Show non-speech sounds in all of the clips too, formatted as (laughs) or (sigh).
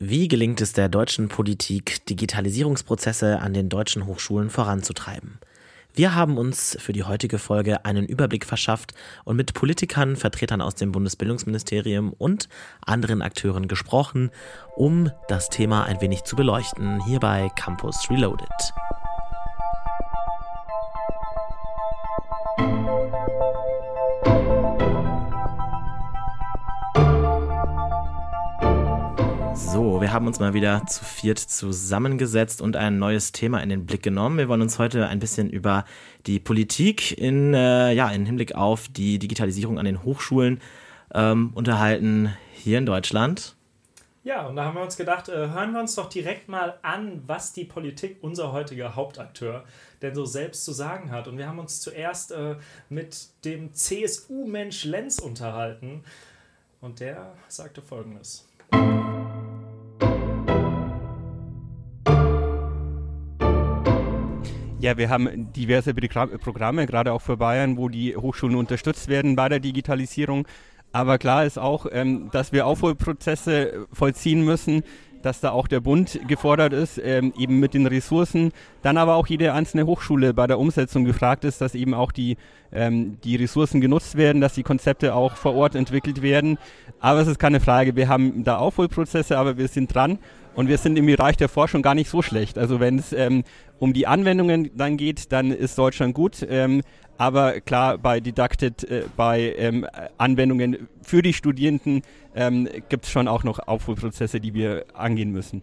Wie gelingt es der deutschen Politik, Digitalisierungsprozesse an den deutschen Hochschulen voranzutreiben? Wir haben uns für die heutige Folge einen Überblick verschafft und mit Politikern, Vertretern aus dem Bundesbildungsministerium und anderen Akteuren gesprochen, um das Thema ein wenig zu beleuchten, hier bei Campus Reloaded. Haben uns mal wieder zu viert zusammengesetzt und ein neues Thema in den Blick genommen. Wir wollen uns heute ein bisschen über die Politik in, äh, ja, in Hinblick auf die Digitalisierung an den Hochschulen ähm, unterhalten hier in Deutschland. Ja, und da haben wir uns gedacht, äh, hören wir uns doch direkt mal an, was die Politik, unser heutiger Hauptakteur, denn so selbst zu sagen hat. Und wir haben uns zuerst äh, mit dem CSU-Mensch Lenz unterhalten und der sagte folgendes. Ja, wir haben diverse Programme, gerade auch für Bayern, wo die Hochschulen unterstützt werden bei der Digitalisierung. Aber klar ist auch, ähm, dass wir Aufholprozesse vollziehen müssen, dass da auch der Bund gefordert ist, ähm, eben mit den Ressourcen. Dann aber auch jede einzelne Hochschule bei der Umsetzung gefragt ist, dass eben auch die, ähm, die Ressourcen genutzt werden, dass die Konzepte auch vor Ort entwickelt werden. Aber es ist keine Frage, wir haben da Aufholprozesse, aber wir sind dran und wir sind im Bereich der Forschung gar nicht so schlecht. Also wenn es ähm, um die Anwendungen dann geht, dann ist Deutschland gut. Ähm, aber klar, bei Didacted, äh, bei ähm, Anwendungen für die Studierenden ähm, gibt es schon auch noch Aufholprozesse, die wir angehen müssen.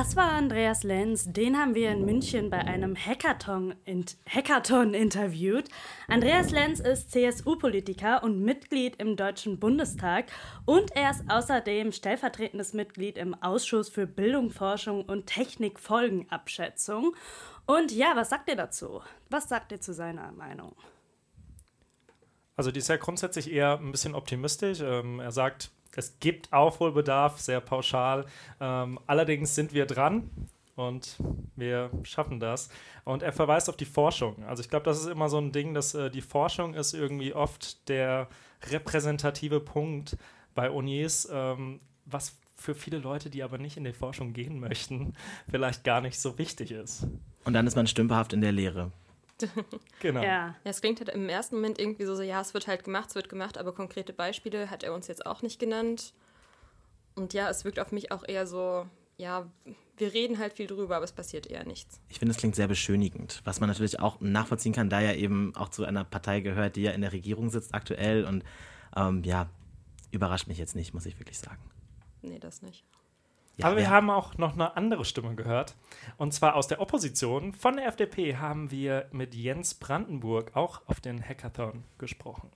Das war Andreas Lenz, den haben wir in München bei einem Hackathon, Hackathon interviewt. Andreas Lenz ist CSU-Politiker und Mitglied im Deutschen Bundestag und er ist außerdem stellvertretendes Mitglied im Ausschuss für Bildung, Forschung und Technikfolgenabschätzung. Und ja, was sagt ihr dazu? Was sagt ihr zu seiner Meinung? Also die ist ja grundsätzlich eher ein bisschen optimistisch. Ähm, er sagt, es gibt Aufholbedarf, sehr pauschal. Ähm, allerdings sind wir dran und wir schaffen das. Und er verweist auf die Forschung. Also ich glaube, das ist immer so ein Ding, dass äh, die Forschung ist irgendwie oft der repräsentative Punkt bei Unis, ähm, was für viele Leute, die aber nicht in die Forschung gehen möchten, (laughs) vielleicht gar nicht so wichtig ist. Und dann ist man stümperhaft in der Lehre. (laughs) genau. Ja. ja, es klingt halt im ersten Moment irgendwie so, so, ja, es wird halt gemacht, es wird gemacht, aber konkrete Beispiele hat er uns jetzt auch nicht genannt. Und ja, es wirkt auf mich auch eher so, ja, wir reden halt viel drüber, aber es passiert eher nichts. Ich finde, es klingt sehr beschönigend, was man natürlich auch nachvollziehen kann, da er eben auch zu einer Partei gehört, die ja in der Regierung sitzt aktuell. Und ähm, ja, überrascht mich jetzt nicht, muss ich wirklich sagen. Nee, das nicht. Ja, Aber wir ja. haben auch noch eine andere Stimme gehört. Und zwar aus der Opposition. Von der FDP haben wir mit Jens Brandenburg auch auf den Hackathon gesprochen.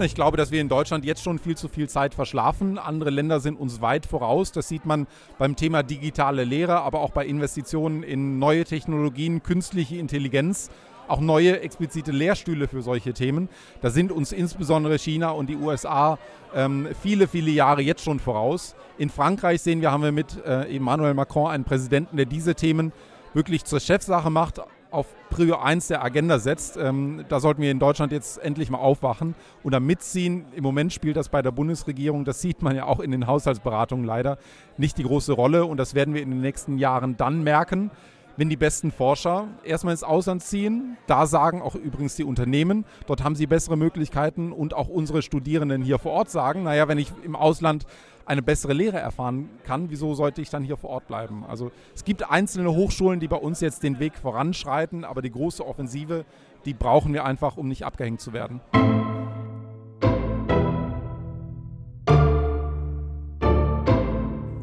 Ich glaube, dass wir in Deutschland jetzt schon viel zu viel Zeit verschlafen. Andere Länder sind uns weit voraus. Das sieht man beim Thema digitale Lehre, aber auch bei Investitionen in neue Technologien, künstliche Intelligenz auch neue explizite Lehrstühle für solche Themen. Da sind uns insbesondere China und die USA ähm, viele, viele Jahre jetzt schon voraus. In Frankreich sehen wir, haben wir mit äh, Emmanuel Macron einen Präsidenten, der diese Themen wirklich zur Chefsache macht, auf Prio 1 der Agenda setzt. Ähm, da sollten wir in Deutschland jetzt endlich mal aufwachen und da mitziehen. Im Moment spielt das bei der Bundesregierung, das sieht man ja auch in den Haushaltsberatungen leider, nicht die große Rolle und das werden wir in den nächsten Jahren dann merken, wenn die besten Forscher erstmal ins Ausland ziehen. Da sagen auch übrigens die Unternehmen, dort haben sie bessere Möglichkeiten und auch unsere Studierenden hier vor Ort sagen, naja, wenn ich im Ausland eine bessere Lehre erfahren kann, wieso sollte ich dann hier vor Ort bleiben? Also es gibt einzelne Hochschulen, die bei uns jetzt den Weg voranschreiten, aber die große Offensive, die brauchen wir einfach, um nicht abgehängt zu werden.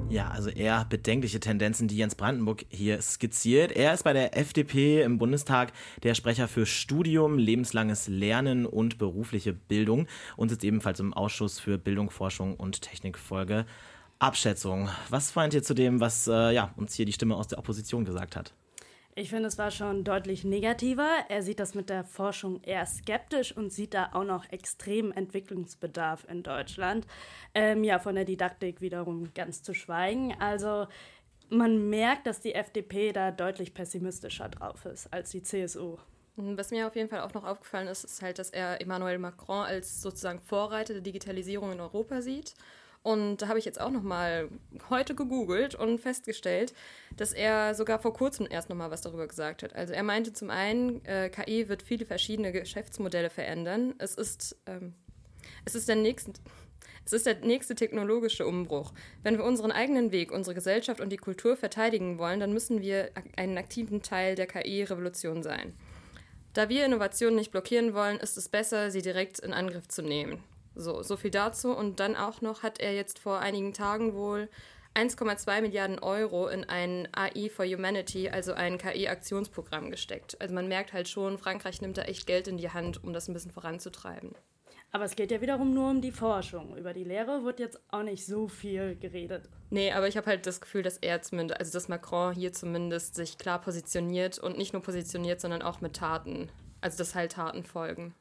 Ja, also eher bedenkliche Tendenzen, die Jens Brandenburg hier skizziert. Er ist bei der FDP im Bundestag der Sprecher für Studium, lebenslanges Lernen und berufliche Bildung und sitzt ebenfalls im Ausschuss für Bildung, Forschung und Technikfolge. Abschätzung. Was meint ihr zu dem, was äh, ja, uns hier die Stimme aus der Opposition gesagt hat? Ich finde, es war schon deutlich negativer. Er sieht das mit der Forschung eher skeptisch und sieht da auch noch extremen Entwicklungsbedarf in Deutschland. Ähm, ja, von der Didaktik wiederum ganz zu schweigen. Also man merkt, dass die FDP da deutlich pessimistischer drauf ist als die CSU. Mhm, was mir auf jeden Fall auch noch aufgefallen ist, ist halt, dass er Emmanuel Macron als sozusagen Vorreiter der Digitalisierung in Europa sieht. Und da habe ich jetzt auch noch mal heute gegoogelt und festgestellt, dass er sogar vor kurzem erst noch mal was darüber gesagt hat. Also er meinte zum einen, äh, KI wird viele verschiedene Geschäftsmodelle verändern. Es ist, ähm, es ist der nächste es ist der nächste technologische Umbruch. Wenn wir unseren eigenen Weg, unsere Gesellschaft und die Kultur verteidigen wollen, dann müssen wir einen aktiven Teil der KI-Revolution sein. Da wir Innovationen nicht blockieren wollen, ist es besser, sie direkt in Angriff zu nehmen. So, so viel dazu. Und dann auch noch hat er jetzt vor einigen Tagen wohl 1,2 Milliarden Euro in ein AI for Humanity, also ein KI-Aktionsprogramm gesteckt. Also man merkt halt schon, Frankreich nimmt da echt Geld in die Hand, um das ein bisschen voranzutreiben. Aber es geht ja wiederum nur um die Forschung. Über die Lehre wird jetzt auch nicht so viel geredet. Nee, aber ich habe halt das Gefühl, dass er zumindest, also dass Macron hier zumindest sich klar positioniert und nicht nur positioniert, sondern auch mit Taten. Also dass halt Taten folgen.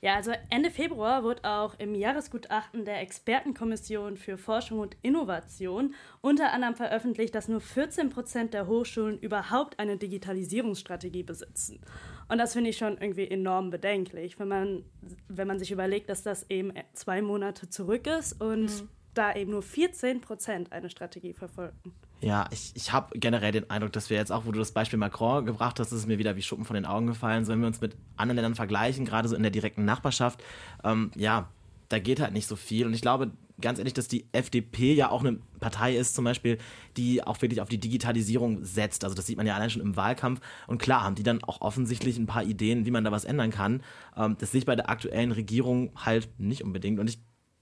Ja, also Ende Februar wird auch im Jahresgutachten der Expertenkommission für Forschung und Innovation unter anderem veröffentlicht, dass nur 14 Prozent der Hochschulen überhaupt eine Digitalisierungsstrategie besitzen. Und das finde ich schon irgendwie enorm bedenklich, wenn man, wenn man sich überlegt, dass das eben zwei Monate zurück ist und mhm. da eben nur 14 Prozent eine Strategie verfolgen. Ja, ich, ich habe generell den Eindruck, dass wir jetzt auch, wo du das Beispiel Macron gebracht hast, ist es mir wieder wie Schuppen von den Augen gefallen. So, wenn wir uns mit anderen Ländern vergleichen, gerade so in der direkten Nachbarschaft, ähm, ja, da geht halt nicht so viel. Und ich glaube ganz ehrlich, dass die FDP ja auch eine Partei ist, zum Beispiel, die auch wirklich auf die Digitalisierung setzt. Also das sieht man ja allein schon im Wahlkampf. Und klar haben die dann auch offensichtlich ein paar Ideen, wie man da was ändern kann. Ähm, das sehe ich bei der aktuellen Regierung halt nicht unbedingt. Und ich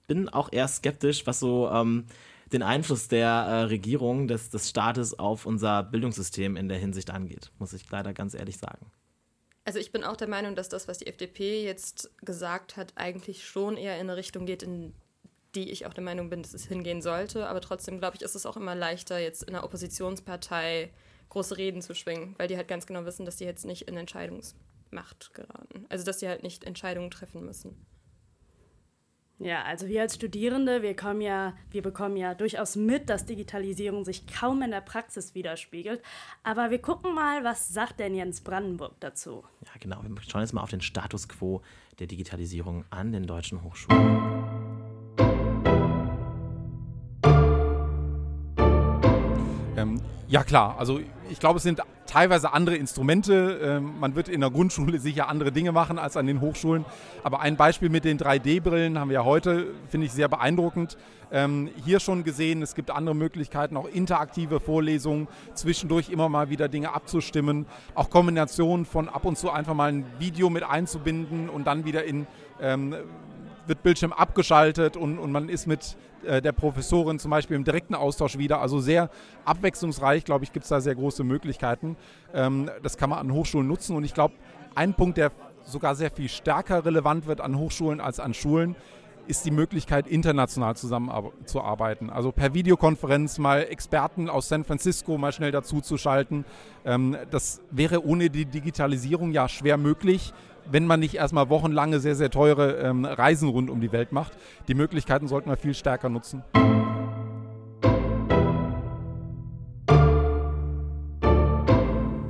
bin auch eher skeptisch, was so ähm, den Einfluss der äh, Regierung, des, des Staates auf unser Bildungssystem in der Hinsicht angeht, muss ich leider ganz ehrlich sagen. Also ich bin auch der Meinung, dass das, was die FDP jetzt gesagt hat, eigentlich schon eher in eine Richtung geht, in die ich auch der Meinung bin, dass es hingehen sollte. Aber trotzdem, glaube ich, ist es auch immer leichter, jetzt in einer Oppositionspartei große Reden zu schwingen, weil die halt ganz genau wissen, dass die jetzt nicht in Entscheidungsmacht geraten. Also dass die halt nicht Entscheidungen treffen müssen. Ja, also wir als Studierende, wir, kommen ja, wir bekommen ja durchaus mit, dass Digitalisierung sich kaum in der Praxis widerspiegelt. Aber wir gucken mal, was sagt denn Jens Brandenburg dazu? Ja, genau. Wir schauen jetzt mal auf den Status quo der Digitalisierung an den deutschen Hochschulen. Ja klar, also ich glaube, es sind teilweise andere Instrumente. Ähm, man wird in der Grundschule sicher andere Dinge machen als an den Hochschulen. Aber ein Beispiel mit den 3D-Brillen haben wir ja heute, finde ich sehr beeindruckend. Ähm, hier schon gesehen, es gibt andere Möglichkeiten, auch interaktive Vorlesungen, zwischendurch immer mal wieder Dinge abzustimmen, auch Kombinationen von ab und zu einfach mal ein Video mit einzubinden und dann wieder in ähm, wird Bildschirm abgeschaltet und, und man ist mit äh, der Professorin zum Beispiel im direkten Austausch wieder. Also sehr abwechslungsreich, glaube ich, gibt es da sehr große Möglichkeiten. Ähm, das kann man an Hochschulen nutzen und ich glaube, ein Punkt, der sogar sehr viel stärker relevant wird an Hochschulen als an Schulen, ist die Möglichkeit, international zusammenzuarbeiten. Also per Videokonferenz mal Experten aus San Francisco mal schnell dazu zu schalten. Ähm, das wäre ohne die Digitalisierung ja schwer möglich wenn man nicht erstmal wochenlange sehr, sehr teure ähm, Reisen rund um die Welt macht. Die Möglichkeiten sollten wir viel stärker nutzen.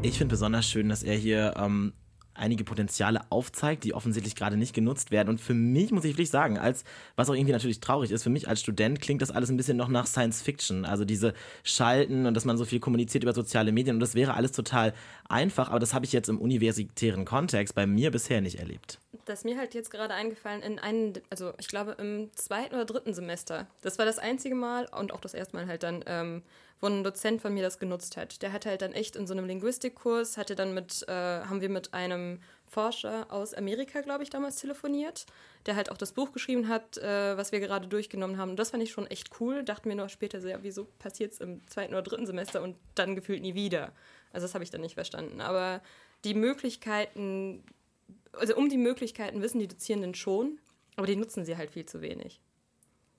Ich finde besonders schön, dass er hier ähm, einige Potenziale aufzeigt, die offensichtlich gerade nicht genutzt werden. Und für mich, muss ich wirklich sagen, als, was auch irgendwie natürlich traurig ist, für mich als Student klingt das alles ein bisschen noch nach Science Fiction. Also diese Schalten und dass man so viel kommuniziert über soziale Medien und das wäre alles total einfach, aber das habe ich jetzt im universitären Kontext bei mir bisher nicht erlebt. Das mir halt jetzt gerade eingefallen in einem, also ich glaube im zweiten oder dritten Semester. Das war das einzige Mal und auch das erste Mal halt dann, ähm, wo ein Dozent von mir das genutzt hat. Der hat halt dann echt in so einem Linguistikkurs, hatte dann mit, äh, haben wir mit einem Forscher aus Amerika, glaube ich, damals telefoniert, der halt auch das Buch geschrieben hat, äh, was wir gerade durchgenommen haben. Und das fand ich schon echt cool. Dachten wir nur später so, ja, wieso passiert es im zweiten oder dritten Semester und dann gefühlt nie wieder. Also das habe ich dann nicht verstanden. Aber die Möglichkeiten, also um die Möglichkeiten wissen die Dozierenden schon, aber die nutzen sie halt viel zu wenig.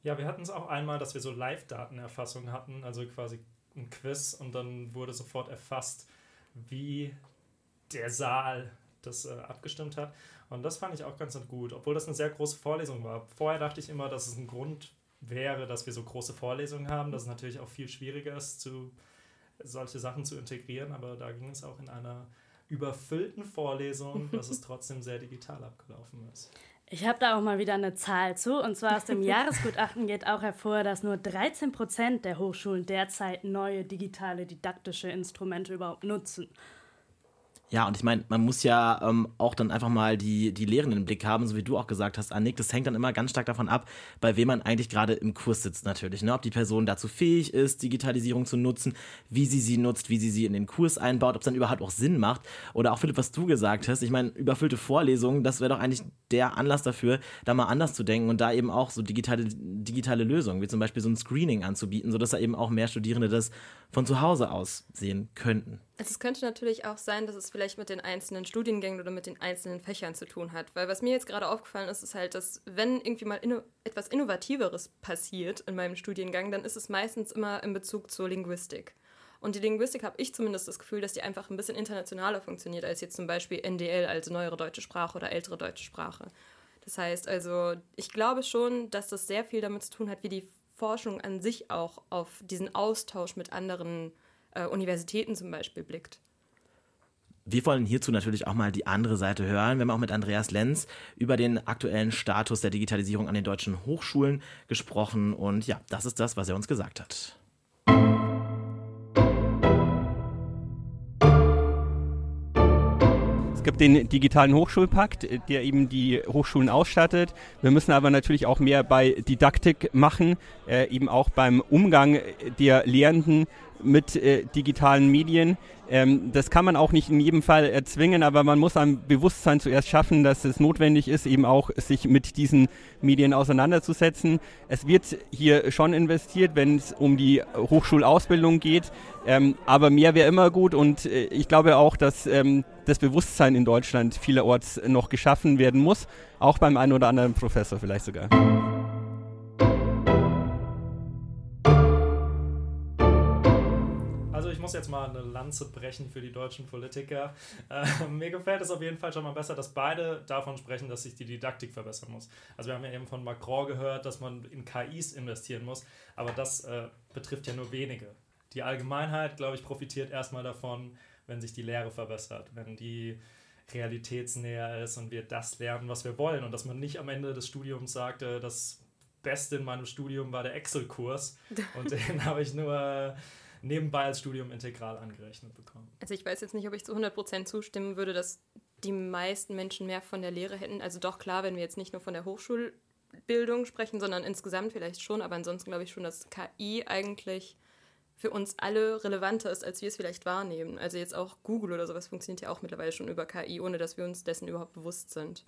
Ja, wir hatten es auch einmal, dass wir so Live-Datenerfassung hatten, also quasi ein Quiz und dann wurde sofort erfasst, wie der Saal das äh, abgestimmt hat. Und das fand ich auch ganz gut, obwohl das eine sehr große Vorlesung war. Vorher dachte ich immer, dass es ein Grund wäre, dass wir so große Vorlesungen haben, dass es natürlich auch viel schwieriger ist zu solche Sachen zu integrieren, aber da ging es auch in einer überfüllten Vorlesung, dass es trotzdem sehr digital abgelaufen ist. Ich habe da auch mal wieder eine Zahl zu. Und zwar aus dem (laughs) Jahresgutachten geht auch hervor, dass nur 13 Prozent der Hochschulen derzeit neue digitale didaktische Instrumente überhaupt nutzen. Ja, und ich meine, man muss ja ähm, auch dann einfach mal die, die Lehrenden im Blick haben, so wie du auch gesagt hast, Annick. Das hängt dann immer ganz stark davon ab, bei wem man eigentlich gerade im Kurs sitzt natürlich. Ne? Ob die Person dazu fähig ist, Digitalisierung zu nutzen, wie sie sie nutzt, wie sie sie in den Kurs einbaut, ob es dann überhaupt auch Sinn macht. Oder auch Philipp, was du gesagt hast. Ich meine, überfüllte Vorlesungen, das wäre doch eigentlich der Anlass dafür, da mal anders zu denken und da eben auch so digitale, digitale Lösungen, wie zum Beispiel so ein Screening anzubieten, sodass da eben auch mehr Studierende das von zu Hause aus sehen könnten. Also es könnte natürlich auch sein, dass es vielleicht mit den einzelnen Studiengängen oder mit den einzelnen Fächern zu tun hat. Weil was mir jetzt gerade aufgefallen ist, ist halt, dass wenn irgendwie mal inno etwas Innovativeres passiert in meinem Studiengang, dann ist es meistens immer in Bezug zur Linguistik. Und die Linguistik habe ich zumindest das Gefühl, dass die einfach ein bisschen internationaler funktioniert als jetzt zum Beispiel NDL, also neuere deutsche Sprache oder ältere deutsche Sprache. Das heißt also, ich glaube schon, dass das sehr viel damit zu tun hat, wie die Forschung an sich auch auf diesen Austausch mit anderen äh, Universitäten zum Beispiel blickt. Wir wollen hierzu natürlich auch mal die andere Seite hören. Wir haben auch mit Andreas Lenz über den aktuellen Status der Digitalisierung an den deutschen Hochschulen gesprochen. Und ja, das ist das, was er uns gesagt hat. Es gibt den digitalen Hochschulpakt, der eben die Hochschulen ausstattet. Wir müssen aber natürlich auch mehr bei Didaktik machen, äh, eben auch beim Umgang der Lehrenden mit äh, digitalen Medien. Ähm, das kann man auch nicht in jedem Fall erzwingen, aber man muss ein Bewusstsein zuerst schaffen, dass es notwendig ist, eben auch sich mit diesen Medien auseinanderzusetzen. Es wird hier schon investiert, wenn es um die Hochschulausbildung geht, ähm, aber mehr wäre immer gut und äh, ich glaube auch, dass ähm, das Bewusstsein in Deutschland vielerorts noch geschaffen werden muss, auch beim einen oder anderen Professor vielleicht sogar. Muss jetzt mal eine Lanze brechen für die deutschen Politiker. Äh, mir gefällt es auf jeden Fall schon mal besser, dass beide davon sprechen, dass sich die Didaktik verbessern muss. Also wir haben ja eben von Macron gehört, dass man in KIs investieren muss, aber das äh, betrifft ja nur wenige. Die Allgemeinheit, glaube ich, profitiert erstmal davon, wenn sich die Lehre verbessert, wenn die realitätsnäher ist und wir das lernen, was wir wollen und dass man nicht am Ende des Studiums sagt, äh, das Beste in meinem Studium war der Excel-Kurs (laughs) und den habe ich nur nebenbei als Studium integral angerechnet bekommen. Also ich weiß jetzt nicht, ob ich zu 100% zustimmen würde, dass die meisten Menschen mehr von der Lehre hätten. Also doch klar, wenn wir jetzt nicht nur von der Hochschulbildung sprechen, sondern insgesamt vielleicht schon, aber ansonsten glaube ich schon, dass KI eigentlich für uns alle relevanter ist, als wir es vielleicht wahrnehmen. Also jetzt auch Google oder sowas funktioniert ja auch mittlerweile schon über KI, ohne dass wir uns dessen überhaupt bewusst sind.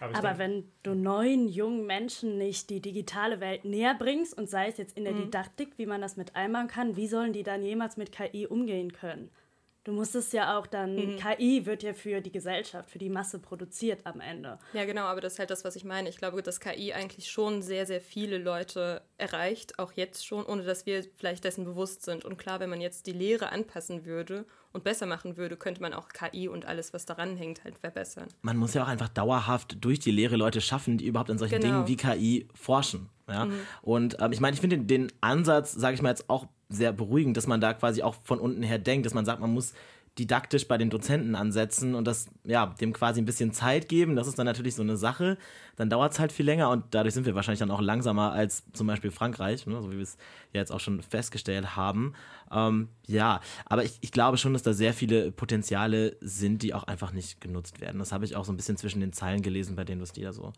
Aber, Aber wenn du neuen, jungen Menschen nicht die digitale Welt näher bringst und sei es jetzt in der mhm. Didaktik, wie man das mit einbauen kann, wie sollen die dann jemals mit KI umgehen können? Du musst es ja auch dann, mhm. KI wird ja für die Gesellschaft, für die Masse produziert am Ende. Ja, genau, aber das ist halt das, was ich meine. Ich glaube, dass KI eigentlich schon sehr, sehr viele Leute erreicht, auch jetzt schon, ohne dass wir vielleicht dessen bewusst sind. Und klar, wenn man jetzt die Lehre anpassen würde und besser machen würde, könnte man auch KI und alles, was daran hängt, halt verbessern. Man muss ja auch einfach dauerhaft durch die Lehre Leute schaffen, die überhaupt an solchen genau. Dingen wie KI forschen. Ja? Mhm. Und ähm, ich meine, ich finde den, den Ansatz, sage ich mal jetzt auch sehr beruhigend, dass man da quasi auch von unten her denkt, dass man sagt, man muss didaktisch bei den Dozenten ansetzen und das, ja, dem quasi ein bisschen Zeit geben. Das ist dann natürlich so eine Sache. Dann dauert es halt viel länger und dadurch sind wir wahrscheinlich dann auch langsamer als zum Beispiel Frankreich, ne, so wie wir es ja jetzt auch schon festgestellt haben. Ähm, ja, aber ich, ich glaube schon, dass da sehr viele Potenziale sind, die auch einfach nicht genutzt werden. Das habe ich auch so ein bisschen zwischen den Zeilen gelesen, bei denen was die da so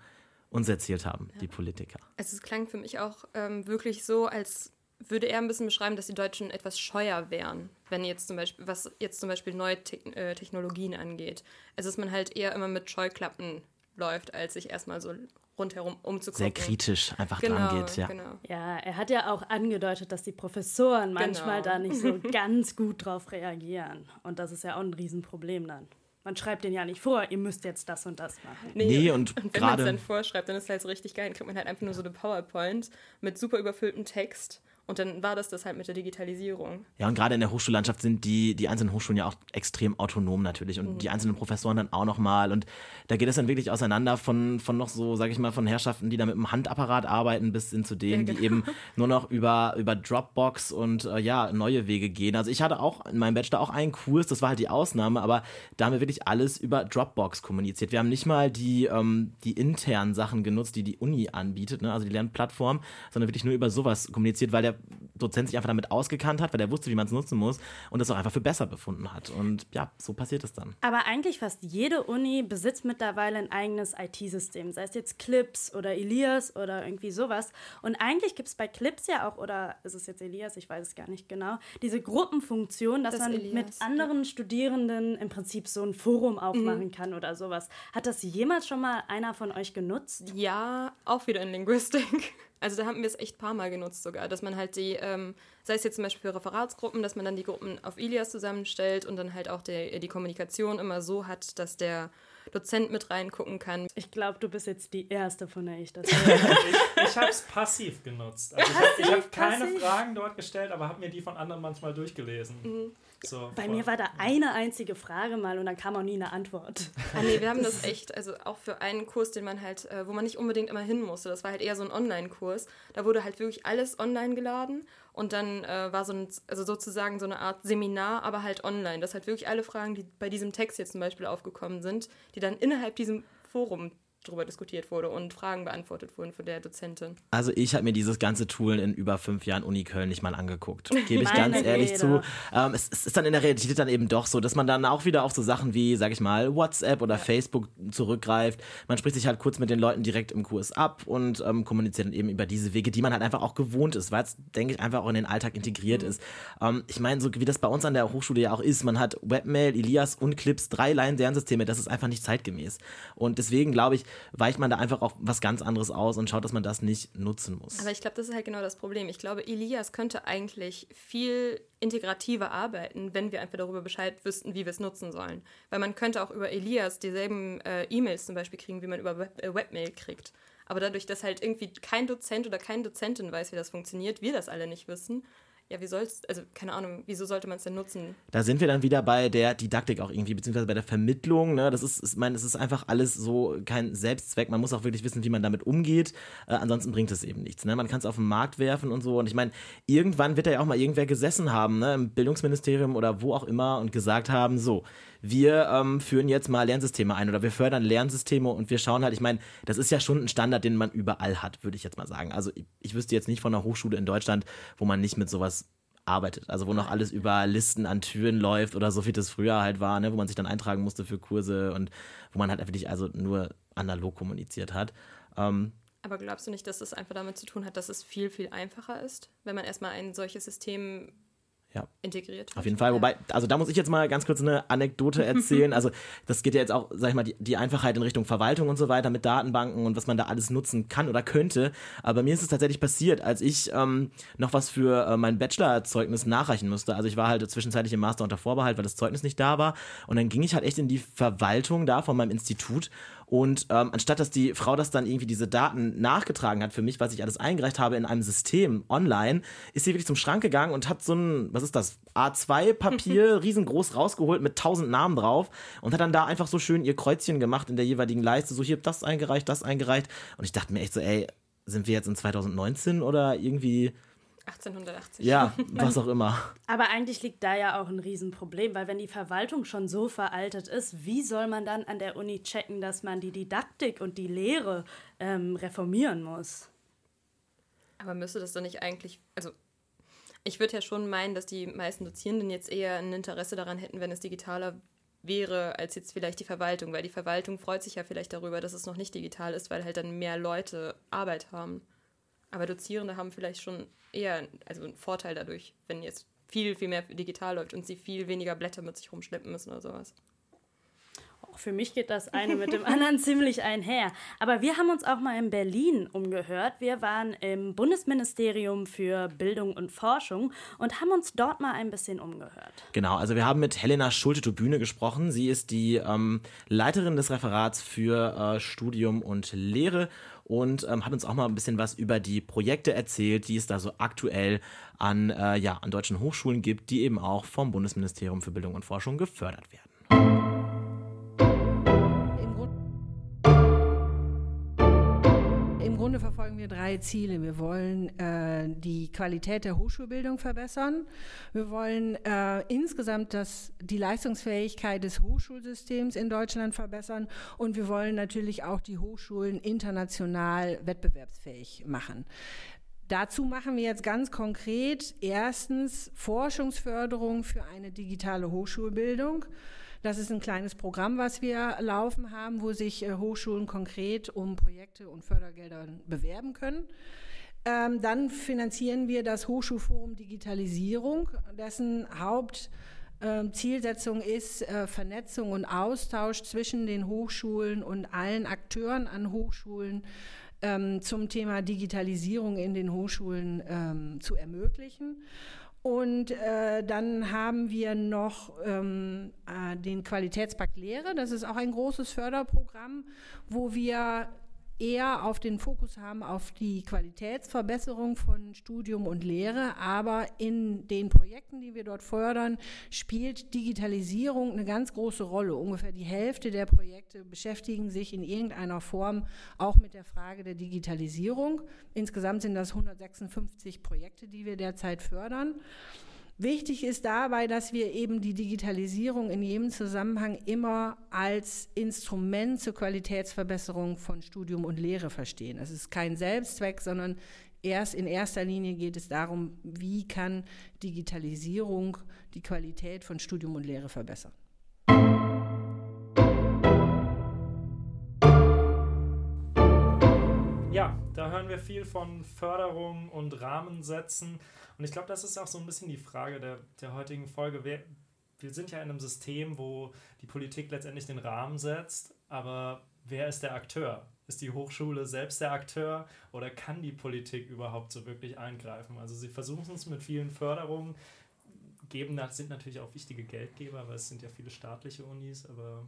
uns erzählt haben, ja. die Politiker. Also es klang für mich auch ähm, wirklich so, als würde er ein bisschen beschreiben, dass die Deutschen etwas scheuer wären, wenn jetzt zum Beispiel, was jetzt zum Beispiel neue Te äh, Technologien angeht. Also dass man halt eher immer mit Scheuklappen läuft, als sich erstmal so rundherum umzugucken. Sehr kritisch einfach genau, dran geht, ja. Genau. Ja, er hat ja auch angedeutet, dass die Professoren manchmal genau. da nicht so (laughs) ganz gut drauf reagieren. Und das ist ja auch ein Riesenproblem dann. Man schreibt den ja nicht vor, ihr müsst jetzt das und das machen. Nee, nee und, und wenn man es dann vorschreibt, dann ist es halt so richtig geil. Dann kriegt man halt einfach nur so eine PowerPoint mit super überfülltem Text Und dann war das das halt mit der Digitalisierung. Ja, und gerade in der Hochschullandschaft sind die, die einzelnen Hochschulen ja auch extrem autonom natürlich und mhm. die einzelnen Professoren dann auch nochmal. Und da geht es dann wirklich auseinander von, von noch so, sage ich mal, von Herrschaften, die da mit dem Handapparat arbeiten, bis hin zu denen, ja, genau. die eben nur noch über, über Dropbox und äh, ja, neue Wege gehen. Also ich hatte auch in meinem Bachelor auch einen Kurs, das war halt die Ausnahme, aber da haben wir wirklich alles über Dropbox kommuniziert. Wir haben nicht mal die, ähm, die internen Sachen genutzt, die die Uni anbietet, ne? also die Lernplattform, sondern wirklich nur über sowas kommuniziert, weil der Dozent sich einfach damit ausgekannt hat, weil er wusste, wie man es nutzen muss und das auch einfach für besser befunden hat. Und ja, so passiert es dann. Aber eigentlich fast jede Uni besitzt mittlerweile ein eigenes IT-System, sei es jetzt Clips oder Elias oder irgendwie sowas. Und eigentlich gibt es bei Clips ja auch, oder ist es jetzt Elias, ich weiß es gar nicht genau, diese Gruppenfunktion, dass das man Elias, mit anderen ja. Studierenden im Prinzip so ein Forum aufmachen mhm. kann oder sowas. Hat das jemals schon mal einer von euch genutzt? Ja, auch wieder in Linguistik. Also da haben wir es echt ein paar Mal genutzt sogar, dass man halt die, ähm, sei es jetzt zum Beispiel für Referatsgruppen, dass man dann die Gruppen auf Ilias zusammenstellt und dann halt auch der, die Kommunikation immer so hat, dass der Dozent mit reingucken kann. Ich glaube, du bist jetzt die Erste, von der ich das (laughs) höre. ich ich habe es passiv genutzt. Also ich habe hab keine Fragen dort gestellt, aber habe mir die von anderen manchmal durchgelesen. Mhm. So, Bei mir war da eine einzige Frage mal und dann kam auch nie eine Antwort. Ah nee, wir haben das echt, also auch für einen Kurs, den man halt, äh, wo man nicht unbedingt immer hin musste, das war halt eher so ein Online-Kurs. Da wurde halt wirklich alles online geladen und dann äh, war so ein, also sozusagen so eine Art Seminar, aber halt online. Dass halt wirklich alle Fragen, die bei diesem Text jetzt zum Beispiel aufgekommen sind, die dann innerhalb diesem Forum darüber diskutiert wurde und Fragen beantwortet wurden von der Dozentin. Also ich habe mir dieses ganze Tool in über fünf Jahren Uni Köln nicht mal angeguckt. (laughs) Gebe ich ganz ehrlich Rede. zu. Ähm, es, es, ist dann in der Realität dann eben doch so, dass man dann auch wieder auf so Sachen wie, sag ich mal, WhatsApp oder ja. Facebook zurückgreift. Man spricht sich halt kurz mit den Leuten direkt im Kurs ab und ähm, kommuniziert dann eben über diese Wege, die man halt einfach auch gewohnt ist, weil es, denke ich, einfach auch in den Alltag integriert mhm. ist. Ähm, ich meine, so wie das bei uns an der Hochschule ja auch ist, man hat Webmail, Elias und Clips, drei Line-Lernsysteme, das ist einfach nicht zeitgemäß. Und deswegen glaube ich, weicht man da einfach auch was ganz anderes aus und schaut, dass man das nicht nutzen muss. Aber ich glaube, das ist halt genau das Problem. Ich glaube, Elias könnte eigentlich viel integrativer arbeiten, wenn wir einfach darüber Bescheid wüssten, wie wir es nutzen sollen. Weil man könnte auch über Elias dieselben äh, E-Mails zum Beispiel kriegen, wie man über Web äh, Webmail kriegt. Aber dadurch, dass halt irgendwie kein Dozent oder keine Dozentin weiß, wie das funktioniert, wir das alle nicht wissen, ja, wie soll's, also keine Ahnung, wieso sollte man es denn nutzen? Da sind wir dann wieder bei der Didaktik auch irgendwie, beziehungsweise bei der Vermittlung. Ne? Das ist, ich meine, es ist einfach alles so kein Selbstzweck. Man muss auch wirklich wissen, wie man damit umgeht. Äh, ansonsten bringt es eben nichts. Ne? Man kann es auf den Markt werfen und so. Und ich meine, irgendwann wird da ja auch mal irgendwer gesessen haben, ne? im Bildungsministerium oder wo auch immer und gesagt haben, so, wir ähm, führen jetzt mal Lernsysteme ein oder wir fördern Lernsysteme und wir schauen halt, ich meine, das ist ja schon ein Standard, den man überall hat, würde ich jetzt mal sagen. Also ich, ich wüsste jetzt nicht von einer Hochschule in Deutschland, wo man nicht mit sowas arbeitet. Also wo noch alles über Listen an Türen läuft oder so wie das früher halt war, ne, wo man sich dann eintragen musste für Kurse und wo man halt wirklich also nur analog kommuniziert hat. Ähm, aber glaubst du nicht, dass das einfach damit zu tun hat, dass es viel, viel einfacher ist, wenn man erstmal ein solches System ja. integriert Auf jeden Fall. Wobei, also da muss ich jetzt mal ganz kurz eine Anekdote (laughs) erzählen. also das geht ja jetzt auch, sag ich mal, die, die, Einfachheit in Richtung Verwaltung und so weiter mit Datenbanken und was man da alles nutzen kann oder könnte. Aber mir ist es tatsächlich passiert, als ich ähm, noch was für äh, mein Bachelorzeugnis nachreichen musste. Also ich war halt zwischenzeitlich im Master unter Vorbehalt, weil das Zeugnis nicht da war. Und dann ging ich halt echt in die Verwaltung da von meinem Institut und ähm, anstatt dass die Frau das dann irgendwie diese Daten nachgetragen hat für mich, was ich alles eingereicht habe in einem System online, ist sie wirklich zum Schrank gegangen und hat so ein, was ist das, A2-Papier (laughs) riesengroß rausgeholt mit tausend Namen drauf und hat dann da einfach so schön ihr Kreuzchen gemacht in der jeweiligen Leiste, so hier das eingereicht, das eingereicht. Und ich dachte mir echt so, ey, sind wir jetzt in 2019 oder irgendwie 1880. Ja, (laughs) was auch immer. Aber eigentlich liegt da ja auch ein Riesenproblem, weil wenn die Verwaltung schon so veraltet ist, wie soll man dann an der Uni checken, dass man die Didaktik und die Lehre ähm, reformieren muss? Aber müsste das doch nicht eigentlich, also ich würde ja schon meinen, dass die meisten Dozierenden jetzt eher ein Interesse daran hätten, wenn es digitaler wäre als jetzt vielleicht die Verwaltung, weil die Verwaltung freut sich ja vielleicht darüber, dass es noch nicht digital ist, weil halt dann mehr Leute Arbeit haben. Aber Dozierende haben vielleicht schon eher also einen Vorteil dadurch, wenn jetzt viel, viel mehr digital läuft und sie viel weniger Blätter mit sich rumschleppen müssen oder sowas. für mich geht das eine mit dem (laughs) anderen ziemlich einher. Aber wir haben uns auch mal in Berlin umgehört. Wir waren im Bundesministerium für Bildung und Forschung und haben uns dort mal ein bisschen umgehört. Genau, also wir haben mit Helena Schulte-Tubüne gesprochen. Sie ist die ähm, Leiterin des Referats für äh, Studium und Lehre und ähm, hat uns auch mal ein bisschen was über die Projekte erzählt, die es da so aktuell an, äh, ja, an deutschen Hochschulen gibt, die eben auch vom Bundesministerium für Bildung und Forschung gefördert werden. Grunde verfolgen wir drei Ziele. Wir wollen äh, die Qualität der Hochschulbildung verbessern. Wir wollen äh, insgesamt das, die Leistungsfähigkeit des Hochschulsystems in Deutschland verbessern. Und wir wollen natürlich auch die Hochschulen international wettbewerbsfähig machen. Dazu machen wir jetzt ganz konkret erstens Forschungsförderung für eine digitale Hochschulbildung. Das ist ein kleines Programm, was wir laufen haben, wo sich äh, Hochschulen konkret um Projekte und Fördergelder bewerben können. Ähm, dann finanzieren wir das Hochschulforum Digitalisierung, dessen Hauptzielsetzung ähm, ist äh, Vernetzung und Austausch zwischen den Hochschulen und allen Akteuren an Hochschulen ähm, zum Thema Digitalisierung in den Hochschulen zu ermöglichen. Und äh, dann haben wir noch ähm, äh, den Qualitätspakt Lehre. Das ist auch ein großes Förderprogramm, wo wir eher auf den Fokus haben auf die Qualitätsverbesserung von Studium und Lehre, aber in den Projekten, die wir dort fördern, spielt Digitalisierung eine ganz große Rolle. Ungefähr die Hälfte der Projekte beschäftigen sich in irgendeiner Form auch mit der Frage der Digitalisierung. Insgesamt sind das 156 Projekte, die wir derzeit fördern. Wichtig ist dabei, dass wir eben die Digitalisierung in jedem Zusammenhang immer als Instrument zur Qualitätsverbesserung von Studium und Lehre verstehen. Es ist kein Selbstzweck, sondern erst in erster Linie geht es darum, wie kann Digitalisierung die Qualität von Studium und Lehre verbessern. Ja, da hören wir viel von Förderung und Rahmensätzen. Und ich glaube, das ist auch so ein bisschen die Frage der, der heutigen Folge. Wir, wir sind ja in einem System, wo die Politik letztendlich den Rahmen setzt, aber wer ist der Akteur? Ist die Hochschule selbst der Akteur oder kann die Politik überhaupt so wirklich eingreifen? Also sie versuchen es mit vielen Förderungen, geben, sind natürlich auch wichtige Geldgeber, weil es sind ja viele staatliche Unis, aber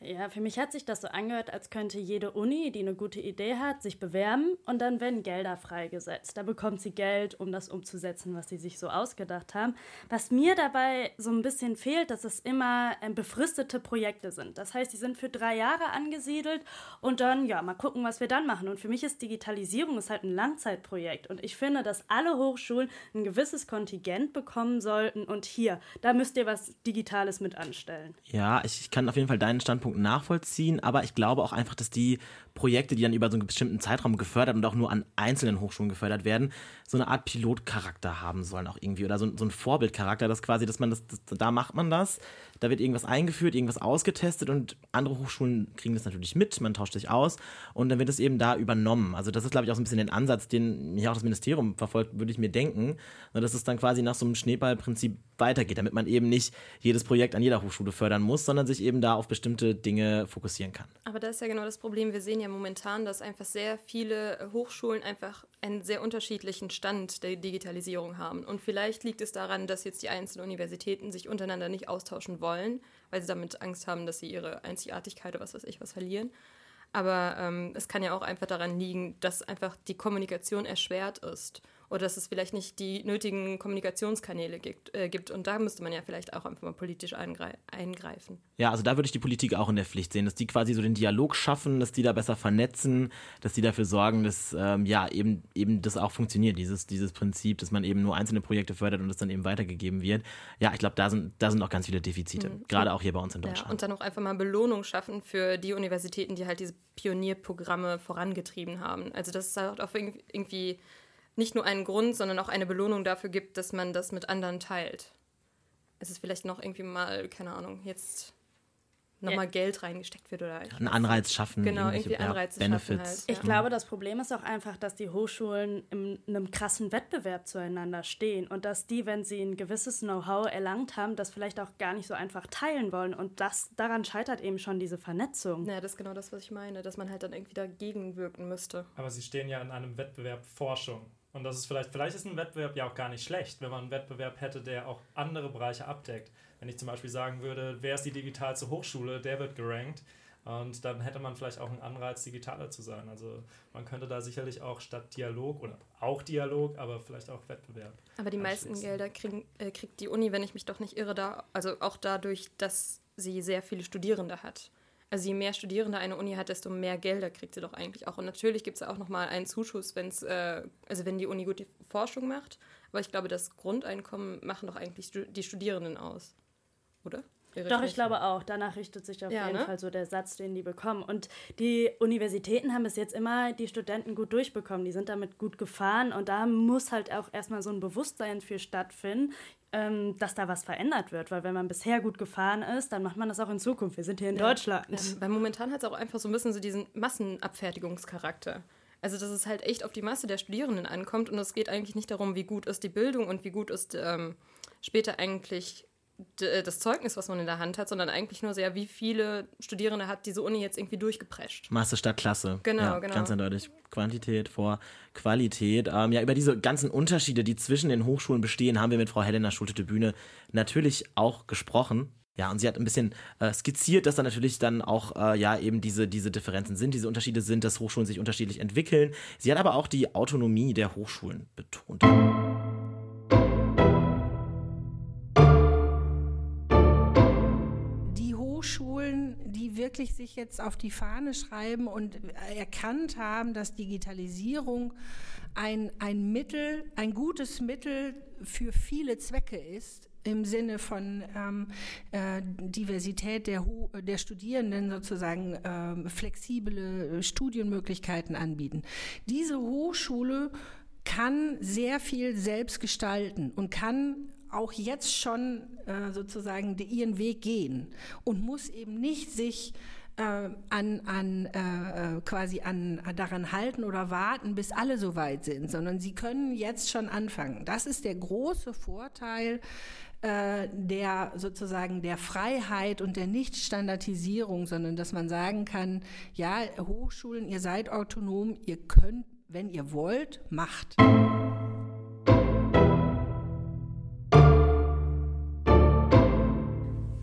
ja, für mich hat sich das so angehört, als könnte jede Uni, die eine gute Idee hat, sich bewerben und dann werden Gelder freigesetzt. Da bekommt sie Geld, um das umzusetzen, was sie sich so ausgedacht haben. Was mir dabei so ein bisschen fehlt, dass es immer äh, befristete Projekte sind. Das heißt, die sind für drei Jahre angesiedelt und dann, ja, mal gucken, was wir dann machen. Und für mich ist Digitalisierung ist halt ein Langzeitprojekt und ich finde, dass alle Hochschulen ein gewisses Kontingent bekommen sollten und hier, da müsst ihr was Digitales mit anstellen. Ja, ich kann auf jeden Fall deinen Stand Standpunkt nachvollziehen, aber ich glaube auch einfach, dass die Projekte, die dann über so einen bestimmten Zeitraum gefördert und auch nur an einzelnen Hochschulen gefördert werden, so eine Art Pilotcharakter haben sollen auch irgendwie oder so, so ein Vorbildcharakter, dass quasi, dass man das, das, da macht man das, da wird irgendwas eingeführt, irgendwas ausgetestet und andere Hochschulen kriegen das natürlich mit, man tauscht sich aus und dann wird es eben da übernommen. Also das ist, glaube ich, auch so ein bisschen den Ansatz, den hier auch das Ministerium verfolgt, würde ich mir denken, dass es dann quasi nach so einem Schneeballprinzip weitergeht, damit man eben nicht jedes Projekt an jeder Hochschule fördern muss, sondern sich eben da auf bestimmte Dinge fokussieren kann. Aber das ist ja genau das Problem. Wir sehen ja momentan, dass einfach sehr viele Hochschulen einfach einen sehr unterschiedlichen Stand der Digitalisierung haben. Und vielleicht liegt es daran, dass jetzt die einzelnen Universitäten sich untereinander nicht austauschen wollen, weil sie damit Angst haben, dass sie ihre Einzigartigkeit oder was weiß ich was verlieren. Aber ähm, es kann ja auch einfach daran liegen, dass einfach die Kommunikation erschwert ist oder dass es vielleicht nicht die nötigen Kommunikationskanäle gibt, äh, gibt. Und da müsste man ja vielleicht auch einfach mal politisch eingreifen. Ja, also da würde ich die Politik auch in der Pflicht sehen, dass die quasi so den Dialog schaffen, dass die da besser vernetzen, dass die dafür sorgen, dass ähm, ja eben, eben das auch funktioniert, dieses, dieses Prinzip, dass man eben nur einzelne Projekte fördert und das dann eben weitergegeben wird. Ja, ich glaube, da sind, da sind auch ganz viele Defizite, mhm. gerade auch hier bei uns in Deutschland. Ja, und dann auch einfach mal Belohnung schaffen für die Universitäten, die halt diese Pionierprogramme vorangetrieben haben. Also das ist halt auch irgendwie nicht nur einen Grund, sondern auch eine Belohnung dafür gibt, dass man das mit anderen teilt. Es ist vielleicht noch irgendwie mal, keine Ahnung, jetzt nochmal ja. Geld reingesteckt wird oder einen Anreiz schaffen. Genau, irgendwie Anreize Benefits. Halt, ja. Ich glaube, das Problem ist auch einfach, dass die Hochschulen in einem krassen Wettbewerb zueinander stehen und dass die, wenn sie ein gewisses Know-how erlangt haben, das vielleicht auch gar nicht so einfach teilen wollen und das daran scheitert eben schon diese Vernetzung. Ja, das ist genau das, was ich meine, dass man halt dann irgendwie dagegen wirken müsste. Aber sie stehen ja in einem Wettbewerb Forschung. Und das ist vielleicht, vielleicht ist ein Wettbewerb ja auch gar nicht schlecht, wenn man einen Wettbewerb hätte, der auch andere Bereiche abdeckt. Wenn ich zum Beispiel sagen würde, wer ist die digitalste Hochschule, der wird gerankt. Und dann hätte man vielleicht auch einen Anreiz, digitaler zu sein. Also man könnte da sicherlich auch statt Dialog oder auch Dialog, aber vielleicht auch Wettbewerb. Aber die meisten Gelder kriegen, äh, kriegt die Uni, wenn ich mich doch nicht irre, da, also auch dadurch, dass sie sehr viele Studierende hat. Also je mehr Studierende eine Uni hat, desto mehr Gelder kriegt sie doch eigentlich auch. Und natürlich gibt es auch nochmal einen Zuschuss, wenn's, äh, also wenn die Uni gute Forschung macht. Aber ich glaube, das Grundeinkommen machen doch eigentlich die Studierenden aus. Oder? Doch, ich glaube auch. Danach richtet sich auf ja, jeden ne? Fall so der Satz, den die bekommen. Und die Universitäten haben bis jetzt immer die Studenten gut durchbekommen. Die sind damit gut gefahren und da muss halt auch erstmal so ein Bewusstsein für stattfinden, ähm, dass da was verändert wird. Weil wenn man bisher gut gefahren ist, dann macht man das auch in Zukunft. Wir sind hier in ja. Deutschland. Ja, weil momentan hat es auch einfach so ein bisschen so diesen Massenabfertigungscharakter. Also, dass es halt echt auf die Masse der Studierenden ankommt und es geht eigentlich nicht darum, wie gut ist die Bildung und wie gut ist ähm, später eigentlich das Zeugnis, was man in der Hand hat, sondern eigentlich nur sehr, wie viele Studierende hat diese Uni jetzt irgendwie durchgeprescht. Masse statt Klasse. Genau, ja, genau. Ganz eindeutig. Quantität vor Qualität. Ähm, ja, über diese ganzen Unterschiede, die zwischen den Hochschulen bestehen, haben wir mit Frau Helena Schulte-de-Bühne natürlich auch gesprochen. Ja, und sie hat ein bisschen äh, skizziert, dass da natürlich dann auch äh, ja eben diese, diese Differenzen sind, diese Unterschiede sind, dass Hochschulen sich unterschiedlich entwickeln. Sie hat aber auch die Autonomie der Hochschulen betont. Wirklich sich jetzt auf die Fahne schreiben und erkannt haben, dass Digitalisierung ein, ein Mittel, ein gutes Mittel für viele Zwecke ist, im Sinne von ähm, äh, Diversität der, der Studierenden sozusagen ähm, flexible Studienmöglichkeiten anbieten. Diese Hochschule kann sehr viel selbst gestalten und kann auch jetzt schon äh, sozusagen die, ihren Weg gehen und muss eben nicht sich äh, an, an äh, quasi an daran halten oder warten, bis alle so weit sind, sondern sie können jetzt schon anfangen. Das ist der große Vorteil äh, der sozusagen der Freiheit und der Nichtstandardisierung, sondern dass man sagen kann, ja, Hochschulen, ihr seid autonom, ihr könnt, wenn ihr wollt, macht.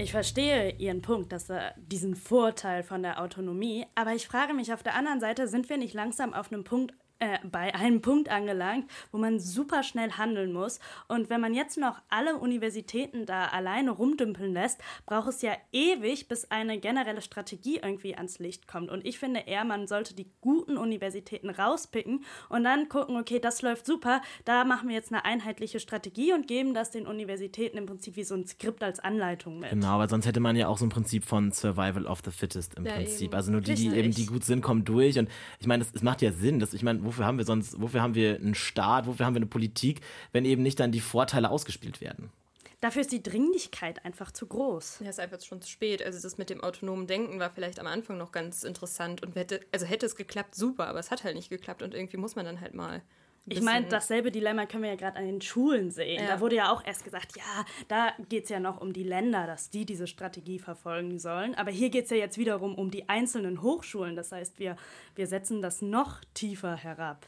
Ich verstehe Ihren Punkt, dass er diesen Vorteil von der Autonomie, aber ich frage mich auf der anderen Seite, sind wir nicht langsam auf einem Punkt äh, bei einem Punkt angelangt, wo man super schnell handeln muss. Und wenn man jetzt noch alle Universitäten da alleine rumdümpeln lässt, braucht es ja ewig, bis eine generelle Strategie irgendwie ans Licht kommt. Und ich finde eher, man sollte die guten Universitäten rauspicken und dann gucken, okay, das läuft super, da machen wir jetzt eine einheitliche Strategie und geben das den Universitäten im Prinzip wie so ein Skript als Anleitung mit. Genau, weil sonst hätte man ja auch so ein Prinzip von Survival of the Fittest im ja, Prinzip. Eben. Also nur die, die eben die gut sind, kommen durch. Und ich meine, es macht ja Sinn, dass ich meine, wofür haben wir sonst, wofür haben wir einen Staat, wofür haben wir eine Politik, wenn eben nicht dann die Vorteile ausgespielt werden? Dafür ist die Dringlichkeit einfach zu groß. Ja, ist einfach schon zu spät. Also das mit dem autonomen Denken war vielleicht am Anfang noch ganz interessant und hätte, also hätte es geklappt, super, aber es hat halt nicht geklappt und irgendwie muss man dann halt mal ich meine, dasselbe Dilemma können wir ja gerade an den Schulen sehen. Ja. Da wurde ja auch erst gesagt, ja, da geht es ja noch um die Länder, dass die diese Strategie verfolgen sollen. Aber hier geht es ja jetzt wiederum um die einzelnen Hochschulen. Das heißt, wir, wir setzen das noch tiefer herab.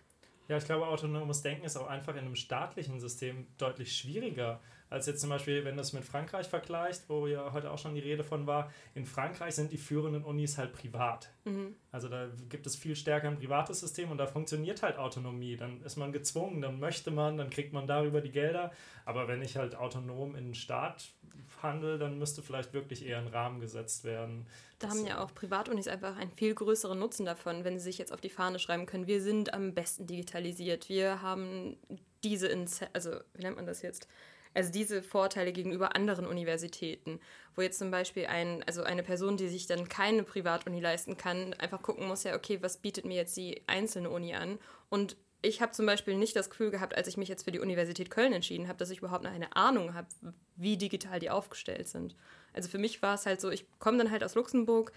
Ja, ich glaube, autonomes Denken ist auch einfach in einem staatlichen System deutlich schwieriger als jetzt zum Beispiel, wenn du es mit Frankreich vergleicht, wo ja heute auch schon die Rede von war. In Frankreich sind die führenden Unis halt privat. Mhm. Also da gibt es viel stärker ein privates System und da funktioniert halt Autonomie. Dann ist man gezwungen, dann möchte man, dann kriegt man darüber die Gelder. Aber wenn ich halt autonom in den Staat handle, dann müsste vielleicht wirklich eher ein Rahmen gesetzt werden. Da haben ja auch Privatunis einfach einen viel größeren Nutzen davon, wenn sie sich jetzt auf die Fahne schreiben können, wir sind am besten digitalisiert, wir haben diese, Inze also wie nennt man das jetzt? Also diese Vorteile gegenüber anderen Universitäten, wo jetzt zum Beispiel ein, also eine Person, die sich dann keine Privatuni leisten kann, einfach gucken muss, ja, okay, was bietet mir jetzt die einzelne Uni an und ich habe zum Beispiel nicht das Gefühl gehabt, als ich mich jetzt für die Universität Köln entschieden habe, dass ich überhaupt eine Ahnung habe, wie digital die aufgestellt sind. Also für mich war es halt so, ich komme dann halt aus Luxemburg,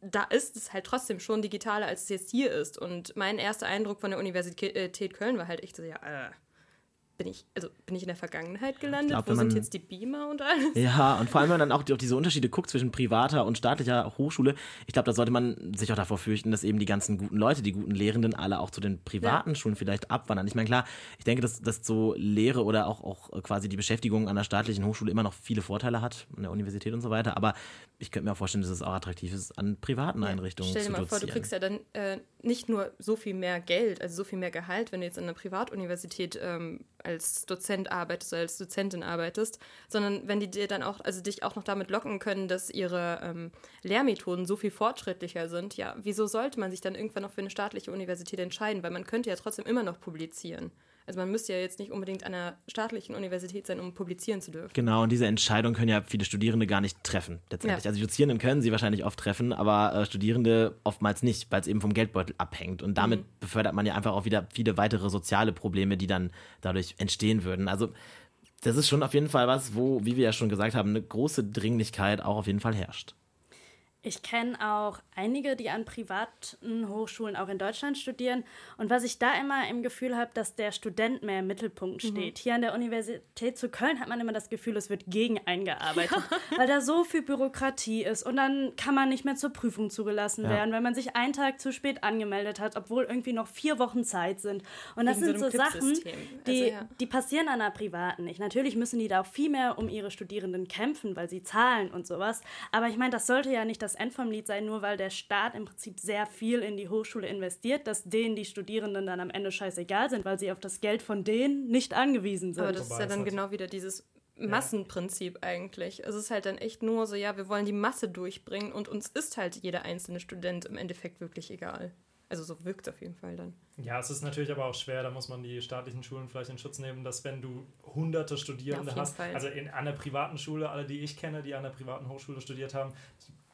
da ist es halt trotzdem schon digitaler, als es jetzt hier ist. Und mein erster Eindruck von der Universität Köln war halt echt so, ja, äh, bin ich, also bin ich in der Vergangenheit gelandet? Glaub, Wo sind jetzt die Beamer und alles? Ja, und vor allem, wenn man dann auch auf diese Unterschiede guckt zwischen privater und staatlicher Hochschule, ich glaube, da sollte man sich auch davor fürchten, dass eben die ganzen guten Leute, die guten Lehrenden alle auch zu den privaten ja. Schulen vielleicht abwandern. Ich meine, klar, ich denke, dass, dass so Lehre oder auch, auch quasi die Beschäftigung an der staatlichen Hochschule immer noch viele Vorteile hat, an der Universität und so weiter, aber ich könnte mir auch vorstellen, dass es auch attraktiv ist, an privaten ja, Einrichtungen stell dir mal vor, du kriegst ja dann äh, nicht nur so viel mehr Geld, also so viel mehr Gehalt, wenn du jetzt an einer Privatuniversität ähm, als Dozent arbeitest oder als Dozentin arbeitest, sondern wenn die dir dann auch, also dich auch noch damit locken können, dass ihre ähm, Lehrmethoden so viel fortschrittlicher sind, ja, wieso sollte man sich dann irgendwann noch für eine staatliche Universität entscheiden? Weil man könnte ja trotzdem immer noch publizieren. Also man müsste ja jetzt nicht unbedingt an einer staatlichen Universität sein, um publizieren zu dürfen. Genau, und diese Entscheidung können ja viele Studierende gar nicht treffen, letztendlich. Ja. Also Dozierenden können sie wahrscheinlich oft treffen, aber äh, Studierende oftmals nicht, weil es eben vom Geldbeutel abhängt. Und damit mhm. befördert man ja einfach auch wieder viele weitere soziale Probleme, die dann dadurch entstehen würden. Also das ist schon auf jeden Fall was, wo, wie wir ja schon gesagt haben, eine große Dringlichkeit auch auf jeden Fall herrscht. Ich kenne auch einige, die an privaten Hochschulen auch in Deutschland studieren. Und was ich da immer im Gefühl habe, dass der Student mehr im Mittelpunkt mhm. steht. Mhm. Hier an der Universität zu Köln hat man immer das Gefühl, es wird gegen eingearbeitet, (laughs) weil da so viel Bürokratie ist. Und dann kann man nicht mehr zur Prüfung zugelassen ja. werden, wenn man sich einen Tag zu spät angemeldet hat, obwohl irgendwie noch vier Wochen Zeit sind. Und das Wegen sind so, so Sachen, die, also, ja. die passieren an einer privaten nicht. Natürlich müssen die da auch viel mehr um ihre Studierenden kämpfen, weil sie zahlen und sowas. Aber ich meine, das sollte ja nicht das das End vom Lied sein, nur weil der Staat im Prinzip sehr viel in die Hochschule investiert, dass denen die Studierenden dann am Ende scheißegal sind, weil sie auf das Geld von denen nicht angewiesen sind. Aber das ist ja dann genau wieder dieses Massenprinzip ja. eigentlich. Es ist halt dann echt nur so, ja, wir wollen die Masse durchbringen und uns ist halt jeder einzelne Student im Endeffekt wirklich egal. Also so wirkt es auf jeden Fall dann. Ja, es ist natürlich aber auch schwer, da muss man die staatlichen Schulen vielleicht in Schutz nehmen, dass wenn du hunderte Studierende ja, hast, Fall. also in einer privaten Schule, alle, die ich kenne, die an der privaten Hochschule studiert haben,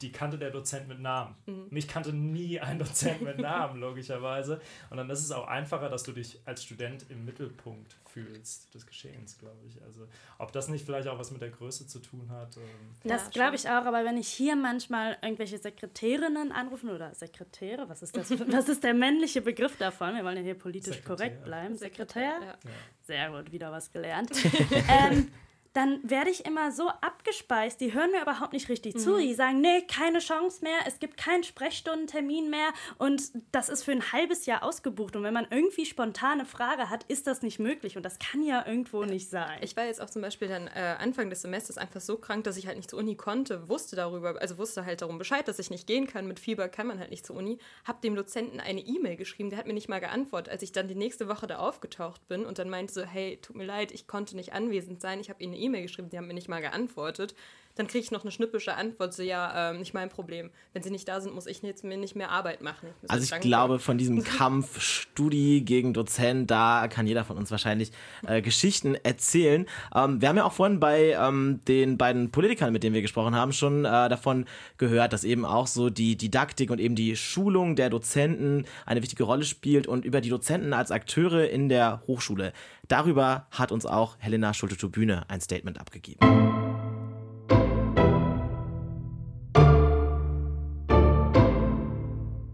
die kannte der Dozent mit Namen. Mhm. Mich kannte nie ein Dozent mit (laughs) Namen, logischerweise. Und dann ist es auch einfacher, dass du dich als Student im Mittelpunkt fühlst des Geschehens, glaube ich. Also ob das nicht vielleicht auch was mit der Größe zu tun hat. Ähm das ja, glaube ich auch, aber wenn ich hier manchmal irgendwelche Sekretärinnen anrufen oder Sekretäre, was ist das? (laughs) was ist der männliche Begriff davon? Wir wollen ja hier politisch Sekretär. korrekt bleiben. Sekretär? Sekretär? Ja. Sehr gut, wieder was gelernt. (laughs) ähm, dann werde ich immer so abgespeist. Die hören mir überhaupt nicht richtig mhm. zu. Die sagen, nee, keine Chance mehr, es gibt keinen Sprechstundentermin mehr und das ist für ein halbes Jahr ausgebucht. Und wenn man irgendwie spontane Frage hat, ist das nicht möglich und das kann ja irgendwo nicht sein. Ich war jetzt auch zum Beispiel dann äh, Anfang des Semesters einfach so krank, dass ich halt nicht zur Uni konnte, wusste darüber, also wusste halt darum Bescheid, dass ich nicht gehen kann. Mit Fieber kann man halt nicht zur Uni. Hab dem Dozenten eine E-Mail geschrieben, der hat mir nicht mal geantwortet, als ich dann die nächste Woche da aufgetaucht bin und dann meinte so, hey, tut mir leid, ich konnte nicht anwesend sein, ich habe Ihnen E-Mail geschrieben, die haben mir nicht mal geantwortet. Dann kriege ich noch eine schnippische Antwort, so ja, ähm, nicht mein Problem. Wenn sie nicht da sind, muss ich jetzt mir nicht mehr Arbeit machen. Ich also ich dankbar. glaube, von diesem (laughs) Kampf Studi gegen Dozent, da kann jeder von uns wahrscheinlich äh, Geschichten erzählen. Ähm, wir haben ja auch vorhin bei ähm, den beiden Politikern, mit denen wir gesprochen haben, schon äh, davon gehört, dass eben auch so die Didaktik und eben die Schulung der Dozenten eine wichtige Rolle spielt und über die Dozenten als Akteure in der Hochschule. Darüber hat uns auch Helena Schulte-Turbühne ein Statement abgegeben.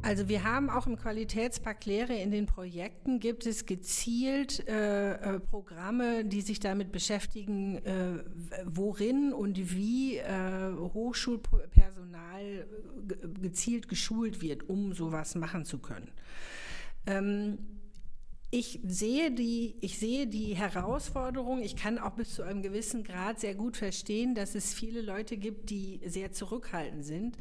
Also wir haben auch im Qualitätspakt Lehre in den Projekten gibt es gezielt äh, äh, Programme, die sich damit beschäftigen, äh, worin und wie äh, Hochschulpersonal gezielt geschult wird, um sowas machen zu können. Ähm, ich sehe die, ich sehe die Herausforderung. Ich kann auch bis zu einem gewissen Grad sehr gut verstehen, dass es viele Leute gibt, die sehr zurückhaltend sind.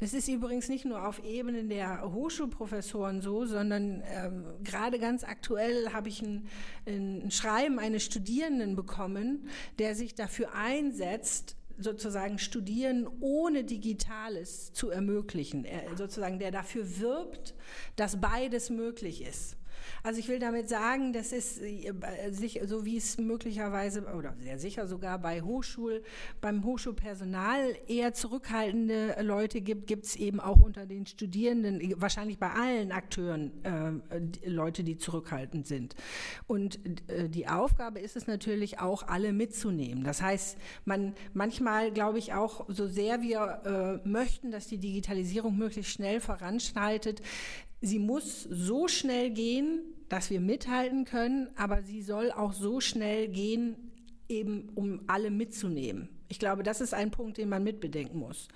Das ist übrigens nicht nur auf Ebene der Hochschulprofessoren so, sondern ähm, gerade ganz aktuell habe ich ein, ein Schreiben eines Studierenden bekommen, der sich dafür einsetzt, sozusagen Studieren ohne Digitales zu ermöglichen. Er, sozusagen, der dafür wirbt, dass beides möglich ist. Also ich will damit sagen, das ist äh, so wie es möglicherweise oder sehr sicher sogar bei Hochschul, beim Hochschulpersonal eher zurückhaltende Leute gibt, gibt es eben auch unter den Studierenden, wahrscheinlich bei allen Akteuren äh, Leute, die zurückhaltend sind. Und äh, die Aufgabe ist es natürlich auch, alle mitzunehmen. Das heißt, man manchmal glaube ich auch, so sehr wir äh, möchten, dass die Digitalisierung möglichst schnell voranschreitet, sie muss so schnell gehen, dass wir mithalten können, aber sie soll auch so schnell gehen, eben um alle mitzunehmen. Ich glaube, das ist ein Punkt, den man mitbedenken muss.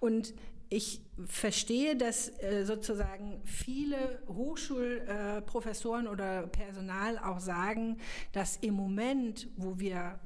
Und ich verstehe, dass äh, sozusagen viele Hochschulprofessoren äh, oder Personal auch sagen, dass im Moment, wo wir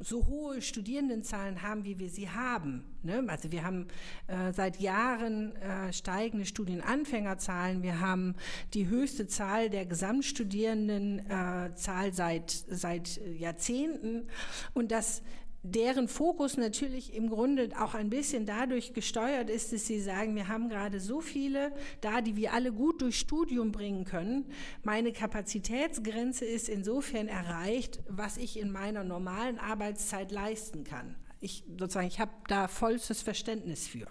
so hohe Studierendenzahlen haben, wie wir sie haben. Ne? Also wir haben äh, seit Jahren äh, steigende Studienanfängerzahlen. Wir haben die höchste Zahl der Gesamtstudierendenzahl äh, seit, seit Jahrzehnten. Und das deren Fokus natürlich im Grunde auch ein bisschen dadurch gesteuert ist, dass sie sagen, wir haben gerade so viele da, die wir alle gut durch Studium bringen können. Meine Kapazitätsgrenze ist insofern erreicht, was ich in meiner normalen Arbeitszeit leisten kann. Ich sozusagen, ich habe da vollstes Verständnis für.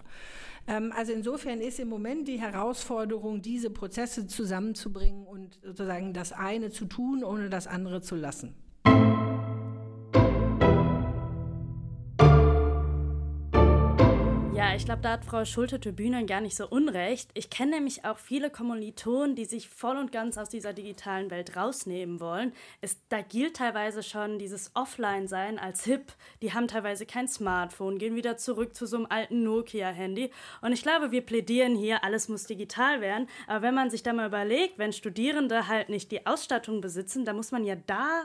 Ähm, also insofern ist im Moment die Herausforderung, diese Prozesse zusammenzubringen und sozusagen das eine zu tun, ohne das andere zu lassen. Ich glaube, da hat Frau Schulte-Tübünen gar nicht so unrecht. Ich kenne nämlich auch viele Kommilitonen, die sich voll und ganz aus dieser digitalen Welt rausnehmen wollen. Es, da gilt teilweise schon dieses Offline-Sein als hip. Die haben teilweise kein Smartphone, gehen wieder zurück zu so einem alten Nokia-Handy. Und ich glaube, wir plädieren hier, alles muss digital werden. Aber wenn man sich da mal überlegt, wenn Studierende halt nicht die Ausstattung besitzen, dann muss man ja da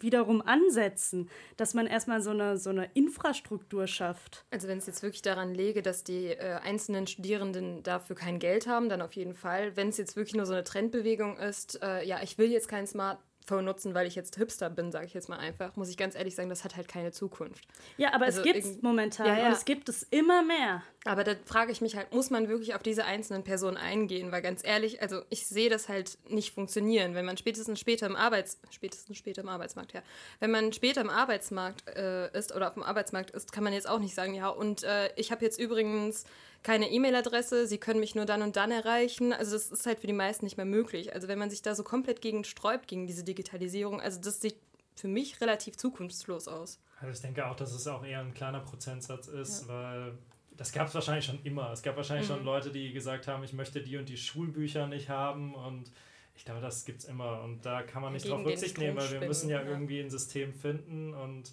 wiederum ansetzen, dass man erstmal so eine, so eine Infrastruktur schafft. Also wenn es jetzt wirklich daran läge, dass die äh, einzelnen Studierenden dafür kein Geld haben, dann auf jeden Fall. Wenn es jetzt wirklich nur so eine Trendbewegung ist, äh, ja, ich will jetzt kein Smart nutzen, weil ich jetzt Hipster bin, sage ich jetzt mal einfach, muss ich ganz ehrlich sagen, das hat halt keine Zukunft. Ja, aber also es gibt es momentan ja, ja. und es gibt es immer mehr. Aber da frage ich mich halt, muss man wirklich auf diese einzelnen Personen eingehen? Weil ganz ehrlich, also ich sehe das halt nicht funktionieren, wenn man spätestens später im Arbeits spätestens später im Arbeitsmarkt, ja, wenn man später im Arbeitsmarkt äh, ist oder auf dem Arbeitsmarkt ist, kann man jetzt auch nicht sagen, ja und äh, ich habe jetzt übrigens keine E-Mail-Adresse, sie können mich nur dann und dann erreichen. Also das ist halt für die meisten nicht mehr möglich. Also wenn man sich da so komplett gegen sträubt, gegen diese Digitalisierung, also das sieht für mich relativ zukunftslos aus. Also ich denke auch, dass es auch eher ein kleiner Prozentsatz ist, ja. weil das gab es wahrscheinlich schon immer. Es gab wahrscheinlich mhm. schon Leute, die gesagt haben, ich möchte die und die Schulbücher nicht haben und ich glaube, das gibt es immer und da kann man nicht Gegen drauf Rücksicht nehmen, weil wir müssen ja, ja irgendwie ein System finden und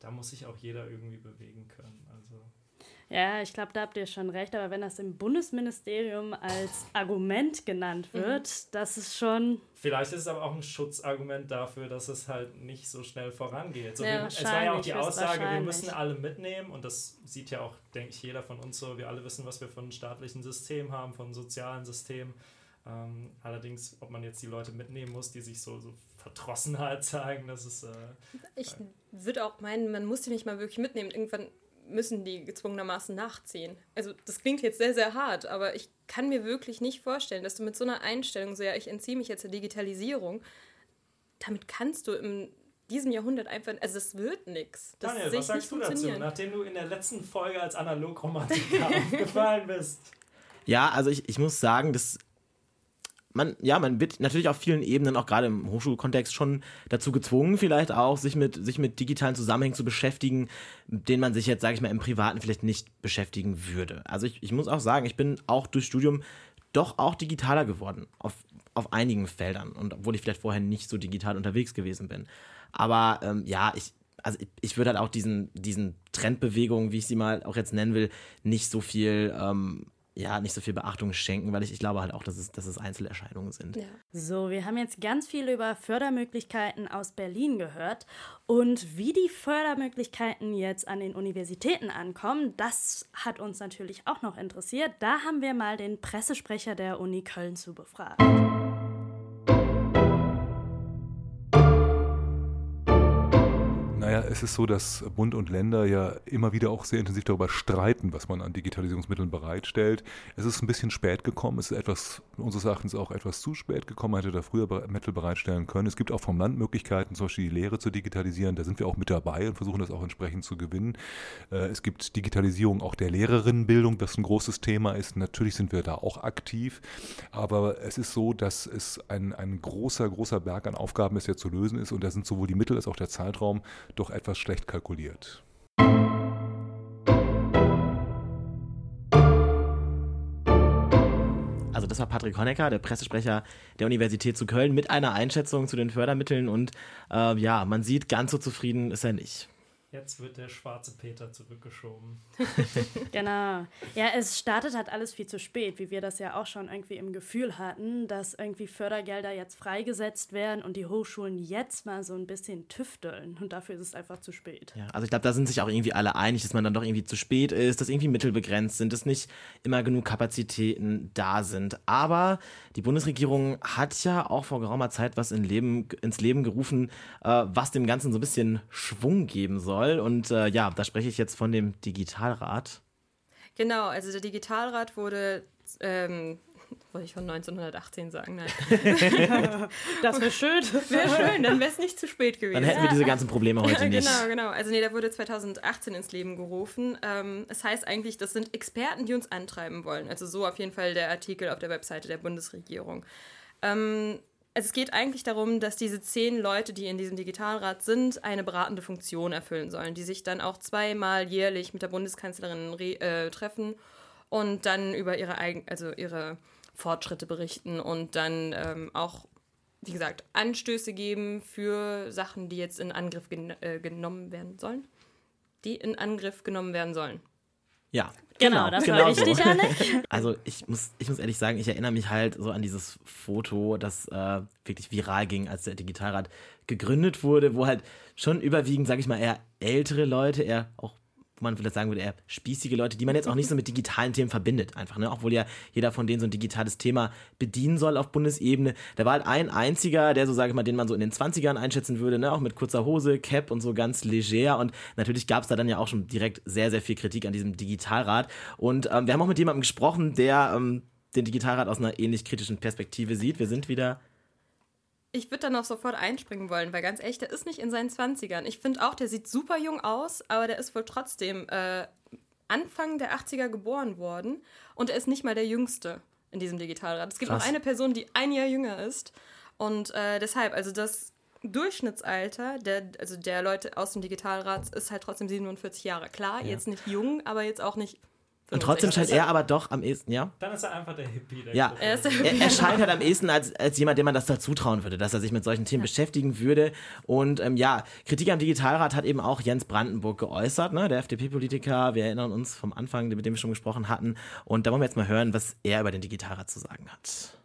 da muss sich auch jeder irgendwie bewegen können. Ja, ich glaube, da habt ihr schon recht, aber wenn das im Bundesministerium als Argument genannt mhm. wird, mhm. das ist schon. Vielleicht ist es aber auch ein Schutzargument dafür, dass es halt nicht so schnell vorangeht. So, ja, wir, es war ja auch die Aussage, wir müssen alle mitnehmen und das sieht ja auch, denke ich, jeder von uns so. Wir alle wissen, was wir von einem staatlichen System haben, von einem sozialen System. Ähm, allerdings, ob man jetzt die Leute mitnehmen muss, die sich so, so Verdrossenheit (laughs) zeigen, das ist. Äh, ich würde auch meinen, man muss die nicht mal wirklich mitnehmen. Irgendwann müssen die gezwungenermaßen nachziehen. Also das klingt jetzt sehr, sehr hart, aber ich kann mir wirklich nicht vorstellen, dass du mit so einer Einstellung, so ja, ich entziehe mich jetzt der Digitalisierung, damit kannst du in diesem Jahrhundert einfach, also das wird nichts. Daniel, was sagst du dazu, nachdem du in der letzten Folge als Analog-Romantiker (laughs) aufgefallen bist? Ja, also ich, ich muss sagen, das man, ja, man wird natürlich auf vielen Ebenen, auch gerade im Hochschulkontext, schon dazu gezwungen, vielleicht auch, sich mit, sich mit digitalen Zusammenhängen zu beschäftigen, denen man sich jetzt, sage ich mal, im Privaten vielleicht nicht beschäftigen würde. Also ich, ich muss auch sagen, ich bin auch durch Studium doch auch digitaler geworden, auf, auf einigen Feldern. Und obwohl ich vielleicht vorher nicht so digital unterwegs gewesen bin. Aber ähm, ja, ich, also ich, ich würde halt auch diesen, diesen Trendbewegungen, wie ich sie mal auch jetzt nennen will, nicht so viel ähm, ja, nicht so viel Beachtung schenken, weil ich, ich glaube halt auch, dass es, dass es Einzelerscheinungen sind. Ja. So, wir haben jetzt ganz viel über Fördermöglichkeiten aus Berlin gehört. Und wie die Fördermöglichkeiten jetzt an den Universitäten ankommen, das hat uns natürlich auch noch interessiert. Da haben wir mal den Pressesprecher der Uni Köln zu befragt. Es ist so, dass Bund und Länder ja immer wieder auch sehr intensiv darüber streiten, was man an Digitalisierungsmitteln bereitstellt. Es ist ein bisschen spät gekommen, es ist etwas, unseres Erachtens auch etwas zu spät gekommen, man hätte da früher Mittel bereitstellen können. Es gibt auch vom Land Möglichkeiten, zum Beispiel die Lehre zu digitalisieren, da sind wir auch mit dabei und versuchen das auch entsprechend zu gewinnen. Äh, es gibt Digitalisierung auch der Lehrerinnenbildung, das ein großes Thema ist. Natürlich sind wir da auch aktiv, aber es ist so, dass es ein, ein großer, großer Berg an Aufgaben ist, der zu lösen ist und da sind sowohl die Mittel als auch der Zeitraum doch etwas schlecht kalkuliert. Also das war Patrick Honecker, der Pressesprecher der Universität zu Köln, mit einer Einschätzung zu den Fördermitteln und äh, ja, man sieht, ganz so zufrieden ist er nicht. Jetzt wird der schwarze Peter zurückgeschoben. (laughs) genau. Ja, es startet halt alles viel zu spät, wie wir das ja auch schon irgendwie im Gefühl hatten, dass irgendwie Fördergelder jetzt freigesetzt werden und die Hochschulen jetzt mal so ein bisschen tüfteln. Und dafür ist es einfach zu spät. Ja, also ich glaube, da sind sich auch irgendwie alle einig, dass man dann doch irgendwie zu spät ist, dass irgendwie Mittel begrenzt sind, dass nicht immer genug Kapazitäten da sind. Aber die Bundesregierung hat ja auch vor geraumer Zeit was in Leben, ins Leben gerufen, äh, was dem Ganzen so ein bisschen Schwung geben soll soll. Und äh, ja, da spreche ich jetzt von dem Digitalrat. Genau, also der Digitalrat wurde, ähm, (laughs) wollte ich von 1918 sagen, nein. (laughs) das wäre schön. (laughs) Wäre schön, dann wäre es nicht zu spät gewesen. Dann hätten wir diese ganzen Probleme heute nicht. Genau, genau. Also nee, der wurde 2018 ins Leben gerufen. Ähm, es heißt eigentlich, das sind Experten, die uns antreiben wollen. Also so auf jeden Fall der Artikel auf der Webseite der Bundesregierung. Ähm, also es geht eigentlich darum, dass diese zehn Leute, die in diesem Digitalrat sind, eine beratende Funktion erfüllen sollen, die sich dann auch zweimal jährlich mit der Bundeskanzlerin äh, treffen und dann über ihre eigen, also ihre Fortschritte berichten und dann ähm, auch, wie gesagt, Anstöße geben für Sachen, die jetzt in Angriff gen äh, genommen werden sollen. Die in Angriff genommen werden sollen. Ja, genau, genau das genau war richtig, so. Anne. (laughs) Also ich muss, ich muss ehrlich sagen, ich erinnere mich halt so an dieses Foto, das äh, wirklich viral ging, als der Digitalrat gegründet wurde, wo halt schon überwiegend, sage ich mal, eher ältere Leute, eher auch wo man vielleicht sagen würde, eher spießige Leute, die man jetzt auch nicht so mit digitalen Themen verbindet, einfach, ne? Obwohl ja jeder von denen so ein digitales Thema bedienen soll auf Bundesebene. Da war halt ein einziger, der so, sage ich mal, den man so in den 20ern einschätzen würde, ne? Auch mit kurzer Hose, Cap und so ganz leger. Und natürlich gab es da dann ja auch schon direkt sehr, sehr viel Kritik an diesem Digitalrat. Und ähm, wir haben auch mit jemandem gesprochen, der ähm, den Digitalrat aus einer ähnlich kritischen Perspektive sieht. Wir sind wieder ich würde dann auch sofort einspringen wollen, weil ganz echt, der ist nicht in seinen 20ern. Ich finde auch, der sieht super jung aus, aber der ist wohl trotzdem äh, Anfang der 80er geboren worden und er ist nicht mal der Jüngste in diesem Digitalrat. Es gibt Krass. noch eine Person, die ein Jahr jünger ist und äh, deshalb, also das Durchschnittsalter der, also der Leute aus dem Digitalrat ist halt trotzdem 47 Jahre. Klar, ja. jetzt nicht jung, aber jetzt auch nicht und trotzdem scheint er aber doch am ehesten, ja? Dann ist er einfach der Hippie. Der ja, er, er, er, scheint halt am ehesten als, als jemand, dem man das da zutrauen würde, dass er sich mit solchen Themen ja. beschäftigen würde. Und ähm, ja, Kritik am Digitalrat hat eben auch Jens Brandenburg geäußert, ne? der FDP-Politiker. Wir erinnern uns vom Anfang, mit dem wir schon gesprochen hatten. Und da wollen wir jetzt mal hören, was er über den Digitalrat zu sagen hat.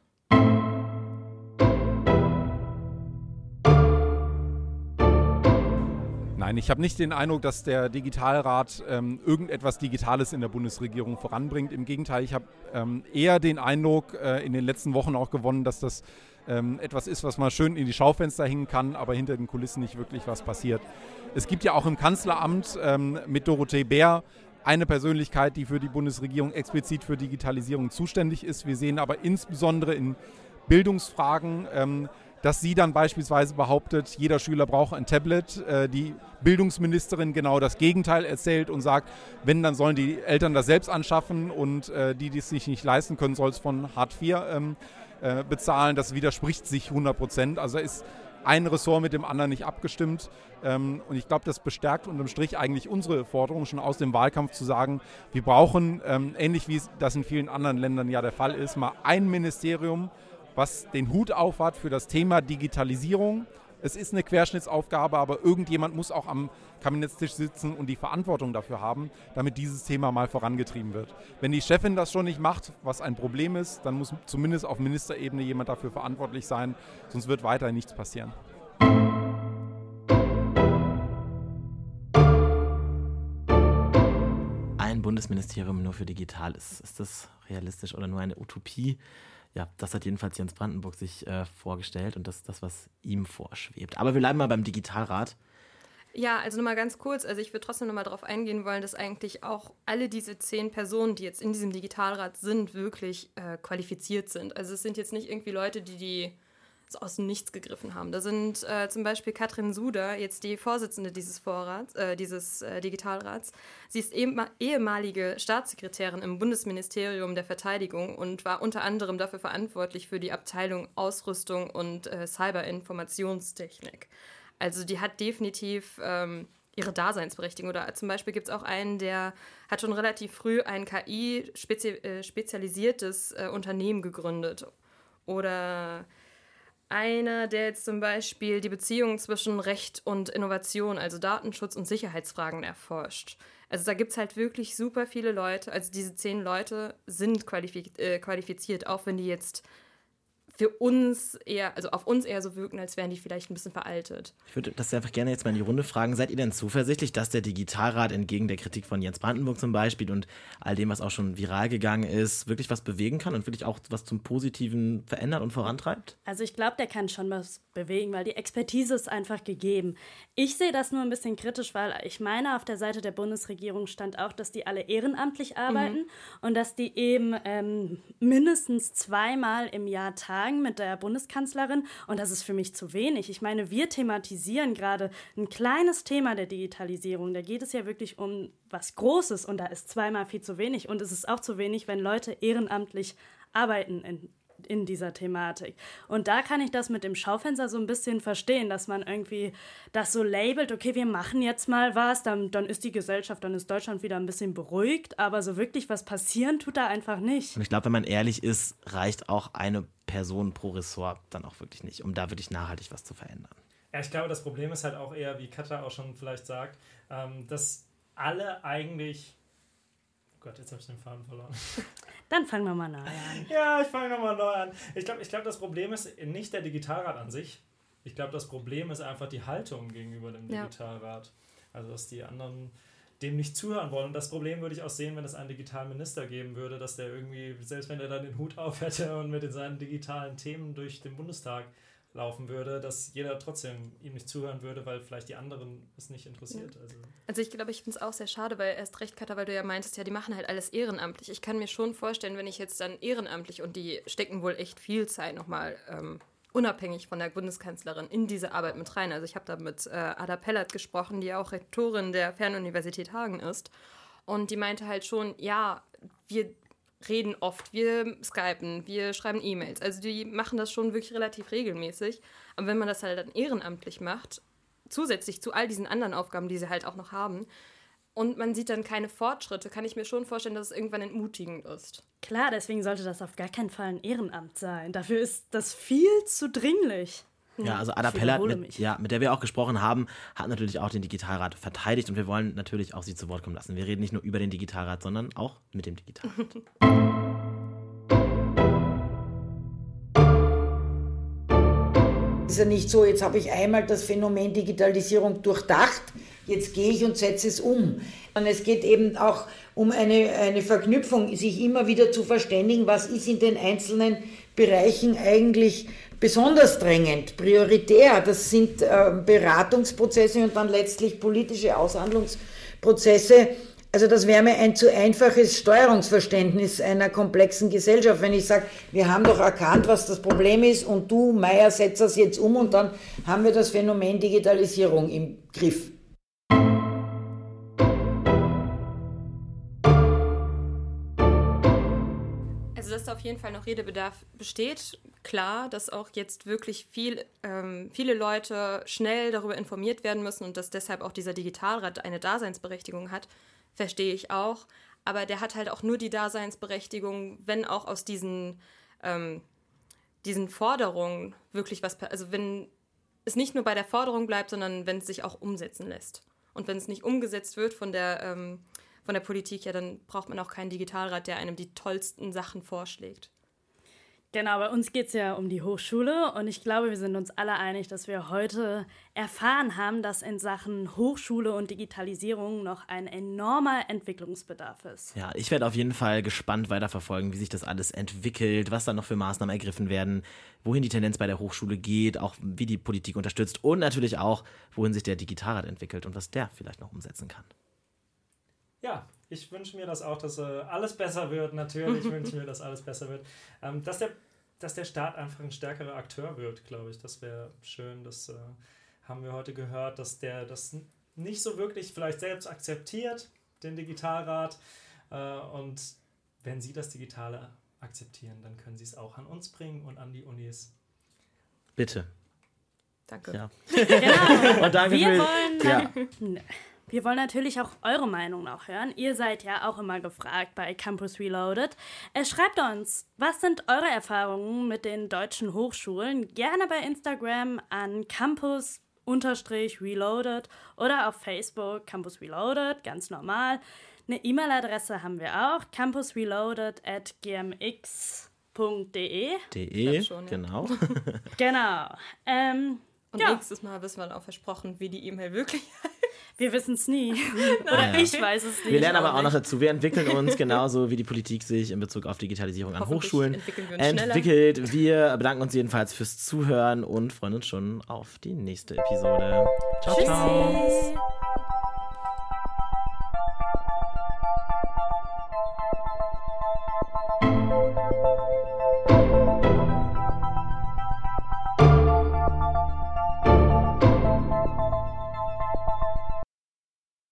Nein, ich habe nicht den Eindruck, dass der Digitalrat ähm, irgendetwas Digitales in der Bundesregierung voranbringt. Im Gegenteil, ich habe ähm, eher den Eindruck äh, in den letzten Wochen auch gewonnen, dass das ähm, etwas ist, was man schön in die Schaufenster hängen kann, aber hinter den Kulissen nicht wirklich was passiert. Es gibt ja auch im Kanzleramt ähm, mit Dorothee Bär eine Persönlichkeit, die für die Bundesregierung explizit für Digitalisierung zuständig ist. Wir sehen aber insbesondere in Bildungsfragen ähm, dass sie dann beispielsweise behauptet, jeder Schüler braucht ein Tablet. Äh, die Bildungsministerin genau das Gegenteil erzählt und sagt, wenn, dann sollen die Eltern das selbst anschaffen und äh, die, die es sich nicht leisten können, soll es von Hartz IV ähm, äh, bezahlen. Das widerspricht sich 100 Prozent. Also ist ein Ressort mit dem anderen nicht abgestimmt. Ähm, und ich glaube, das bestärkt unterm Strich eigentlich unsere Forderung schon aus dem Wahlkampf zu sagen, wir brauchen, ähm, ähnlich wie das in vielen anderen Ländern ja der Fall ist, mal ein Ministerium, was den Hut aufhat für das Thema Digitalisierung. Es ist eine Querschnittsaufgabe, aber irgendjemand muss auch am Kabinettstisch sitzen und die Verantwortung dafür haben, damit dieses Thema mal vorangetrieben wird. Wenn die Chefin das schon nicht macht, was ein Problem ist, dann muss zumindest auf Ministerebene jemand dafür verantwortlich sein, sonst wird weiterhin nichts passieren. Ein Bundesministerium nur für Digitales. Ist das realistisch oder nur eine Utopie? Ja, das hat jedenfalls Jens Brandenburg sich äh, vorgestellt und das ist das, was ihm vorschwebt. Aber wir bleiben mal beim Digitalrat. Ja, also nochmal ganz kurz. Also ich würde trotzdem nochmal darauf eingehen wollen, dass eigentlich auch alle diese zehn Personen, die jetzt in diesem Digitalrat sind, wirklich äh, qualifiziert sind. Also es sind jetzt nicht irgendwie Leute, die die aus Nichts gegriffen haben. Da sind äh, zum Beispiel Katrin Suder, jetzt die Vorsitzende dieses Vorrats, äh, dieses äh, Digitalrats. Sie ist ehemalige Staatssekretärin im Bundesministerium der Verteidigung und war unter anderem dafür verantwortlich für die Abteilung Ausrüstung und äh, Cyberinformationstechnik. Also die hat definitiv ähm, ihre Daseinsberechtigung. Oder zum Beispiel gibt es auch einen, der hat schon relativ früh ein KI-spezialisiertes -spezi äh, äh, Unternehmen gegründet. Oder einer, der jetzt zum Beispiel die Beziehung zwischen Recht und Innovation, also Datenschutz und Sicherheitsfragen erforscht. Also da gibt es halt wirklich super viele Leute. Also diese zehn Leute sind qualifiz äh, qualifiziert, auch wenn die jetzt für uns eher, also auf uns eher so wirken, als wären die vielleicht ein bisschen veraltet. Ich würde das einfach gerne jetzt mal in die Runde fragen. Seid ihr denn zuversichtlich, dass der Digitalrat entgegen der Kritik von Jens Brandenburg zum Beispiel und all dem, was auch schon viral gegangen ist, wirklich was bewegen kann und wirklich auch was zum Positiven verändert und vorantreibt? Also ich glaube, der kann schon was bewegen, weil die Expertise ist einfach gegeben. Ich sehe das nur ein bisschen kritisch, weil ich meine, auf der Seite der Bundesregierung stand auch, dass die alle ehrenamtlich arbeiten mhm. und dass die eben ähm, mindestens zweimal im Jahr tagen mit der Bundeskanzlerin. Und das ist für mich zu wenig. Ich meine, wir thematisieren gerade ein kleines Thema der Digitalisierung. Da geht es ja wirklich um was Großes und da ist zweimal viel zu wenig. Und es ist auch zu wenig, wenn Leute ehrenamtlich arbeiten in in dieser Thematik. Und da kann ich das mit dem Schaufenster so ein bisschen verstehen, dass man irgendwie das so labelt, okay, wir machen jetzt mal was, dann, dann ist die Gesellschaft, dann ist Deutschland wieder ein bisschen beruhigt, aber so wirklich was passieren tut da einfach nicht. Und ich glaube, wenn man ehrlich ist, reicht auch eine Person pro Ressort dann auch wirklich nicht, um da wirklich nachhaltig was zu verändern. Ja, ich glaube, das Problem ist halt auch eher, wie Katja auch schon vielleicht sagt, ähm, dass alle eigentlich Gott, jetzt habe ich den Faden verloren. (laughs) Dann fangen wir mal neu an. (laughs) Ja, ich fange nochmal neu an. Ich glaube, ich glaub, das Problem ist nicht der Digitalrat an sich. Ich glaube, das Problem ist einfach die Haltung gegenüber dem Digitalrat. Ja. Also, dass die anderen dem nicht zuhören wollen. Und das Problem würde ich auch sehen, wenn es einen digitalen Minister geben würde, dass der irgendwie, selbst wenn er dann den Hut auf hätte und mit seinen digitalen Themen durch den Bundestag laufen würde, dass jeder trotzdem ihm nicht zuhören würde, weil vielleicht die anderen es nicht interessiert. Ja. Also. also ich glaube, ich finde es auch sehr schade, weil erst recht, Katha, weil du ja meintest, ja, die machen halt alles ehrenamtlich. Ich kann mir schon vorstellen, wenn ich jetzt dann ehrenamtlich und die stecken wohl echt viel Zeit nochmal ähm, unabhängig von der Bundeskanzlerin in diese Arbeit mit rein. Also ich habe da mit äh, Ada Pellert gesprochen, die auch Rektorin der Fernuniversität Hagen ist. Und die meinte halt schon, ja, wir reden oft, wir skypen, wir schreiben E-Mails. Also die machen das schon wirklich relativ regelmäßig. Aber wenn man das halt dann ehrenamtlich macht, zusätzlich zu all diesen anderen Aufgaben, die sie halt auch noch haben, und man sieht dann keine Fortschritte, kann ich mir schon vorstellen, dass es irgendwann entmutigend ist. Klar, deswegen sollte das auf gar keinen Fall ein Ehrenamt sein. Dafür ist das viel zu dringlich. Ja, also Ada Pellert, mit, ja, mit der wir auch gesprochen haben, hat natürlich auch den Digitalrat verteidigt und wir wollen natürlich auch sie zu Wort kommen lassen. Wir reden nicht nur über den Digitalrat, sondern auch mit dem Digitalrat. Es (laughs) ist ja nicht so, jetzt habe ich einmal das Phänomen Digitalisierung durchdacht, jetzt gehe ich und setze es um. Und es geht eben auch um eine, eine Verknüpfung, sich immer wieder zu verständigen, was ist in den einzelnen Bereichen eigentlich besonders drängend, prioritär. Das sind äh, Beratungsprozesse und dann letztlich politische Aushandlungsprozesse. Also das wäre mir ein zu einfaches Steuerungsverständnis einer komplexen Gesellschaft, wenn ich sage, wir haben doch erkannt, was das Problem ist und du, Meier, setzt das jetzt um und dann haben wir das Phänomen Digitalisierung im Griff. Jeden Fall noch Redebedarf besteht. Klar, dass auch jetzt wirklich viel, ähm, viele Leute schnell darüber informiert werden müssen und dass deshalb auch dieser Digitalrat eine Daseinsberechtigung hat, verstehe ich auch. Aber der hat halt auch nur die Daseinsberechtigung, wenn auch aus diesen, ähm, diesen Forderungen wirklich was, also wenn es nicht nur bei der Forderung bleibt, sondern wenn es sich auch umsetzen lässt. Und wenn es nicht umgesetzt wird von der ähm, von der Politik, ja, dann braucht man auch keinen Digitalrat, der einem die tollsten Sachen vorschlägt. Genau, bei uns geht es ja um die Hochschule und ich glaube, wir sind uns alle einig, dass wir heute erfahren haben, dass in Sachen Hochschule und Digitalisierung noch ein enormer Entwicklungsbedarf ist. Ja, ich werde auf jeden Fall gespannt weiterverfolgen, wie sich das alles entwickelt, was da noch für Maßnahmen ergriffen werden, wohin die Tendenz bei der Hochschule geht, auch wie die Politik unterstützt und natürlich auch, wohin sich der Digitalrat entwickelt und was der vielleicht noch umsetzen kann. Ja, ich wünsche mir das auch, dass äh, alles besser wird. Natürlich (laughs) wünsche ich mir, dass alles besser wird. Ähm, dass, der, dass der Staat einfach ein stärkerer Akteur wird, glaube ich. Das wäre schön. Das äh, haben wir heute gehört, dass der das nicht so wirklich vielleicht selbst akzeptiert, den Digitalrat. Äh, und wenn Sie das Digitale akzeptieren, dann können Sie es auch an uns bringen und an die Unis. Bitte. Danke. Ja. (laughs) Genau. Und danke wir wollen. Ja. (laughs) Wir wollen natürlich auch eure Meinung noch hören. Ihr seid ja auch immer gefragt bei Campus Reloaded. Äh, schreibt uns, was sind eure Erfahrungen mit den deutschen Hochschulen? Gerne bei Instagram an Campus Reloaded oder auf Facebook Campus Reloaded, ganz normal. Eine E-Mail-Adresse haben wir auch, campusreloaded at gmx.de. De, genau. (laughs) genau. Ähm, und ja. nächstes Mal wissen wir auch versprochen, wie die E-Mail wirklich (laughs) heißt. Wir wissen es nie. (laughs) Oder ja. ich weiß es nicht. Wir lernen aber auch noch dazu. Wir entwickeln uns (laughs) genauso, wie die Politik sich in Bezug auf Digitalisierung an Hochschulen wir entwickelt. Wir bedanken uns jedenfalls fürs Zuhören und freuen uns schon auf die nächste Episode. Ciao, Tschüssi. ciao.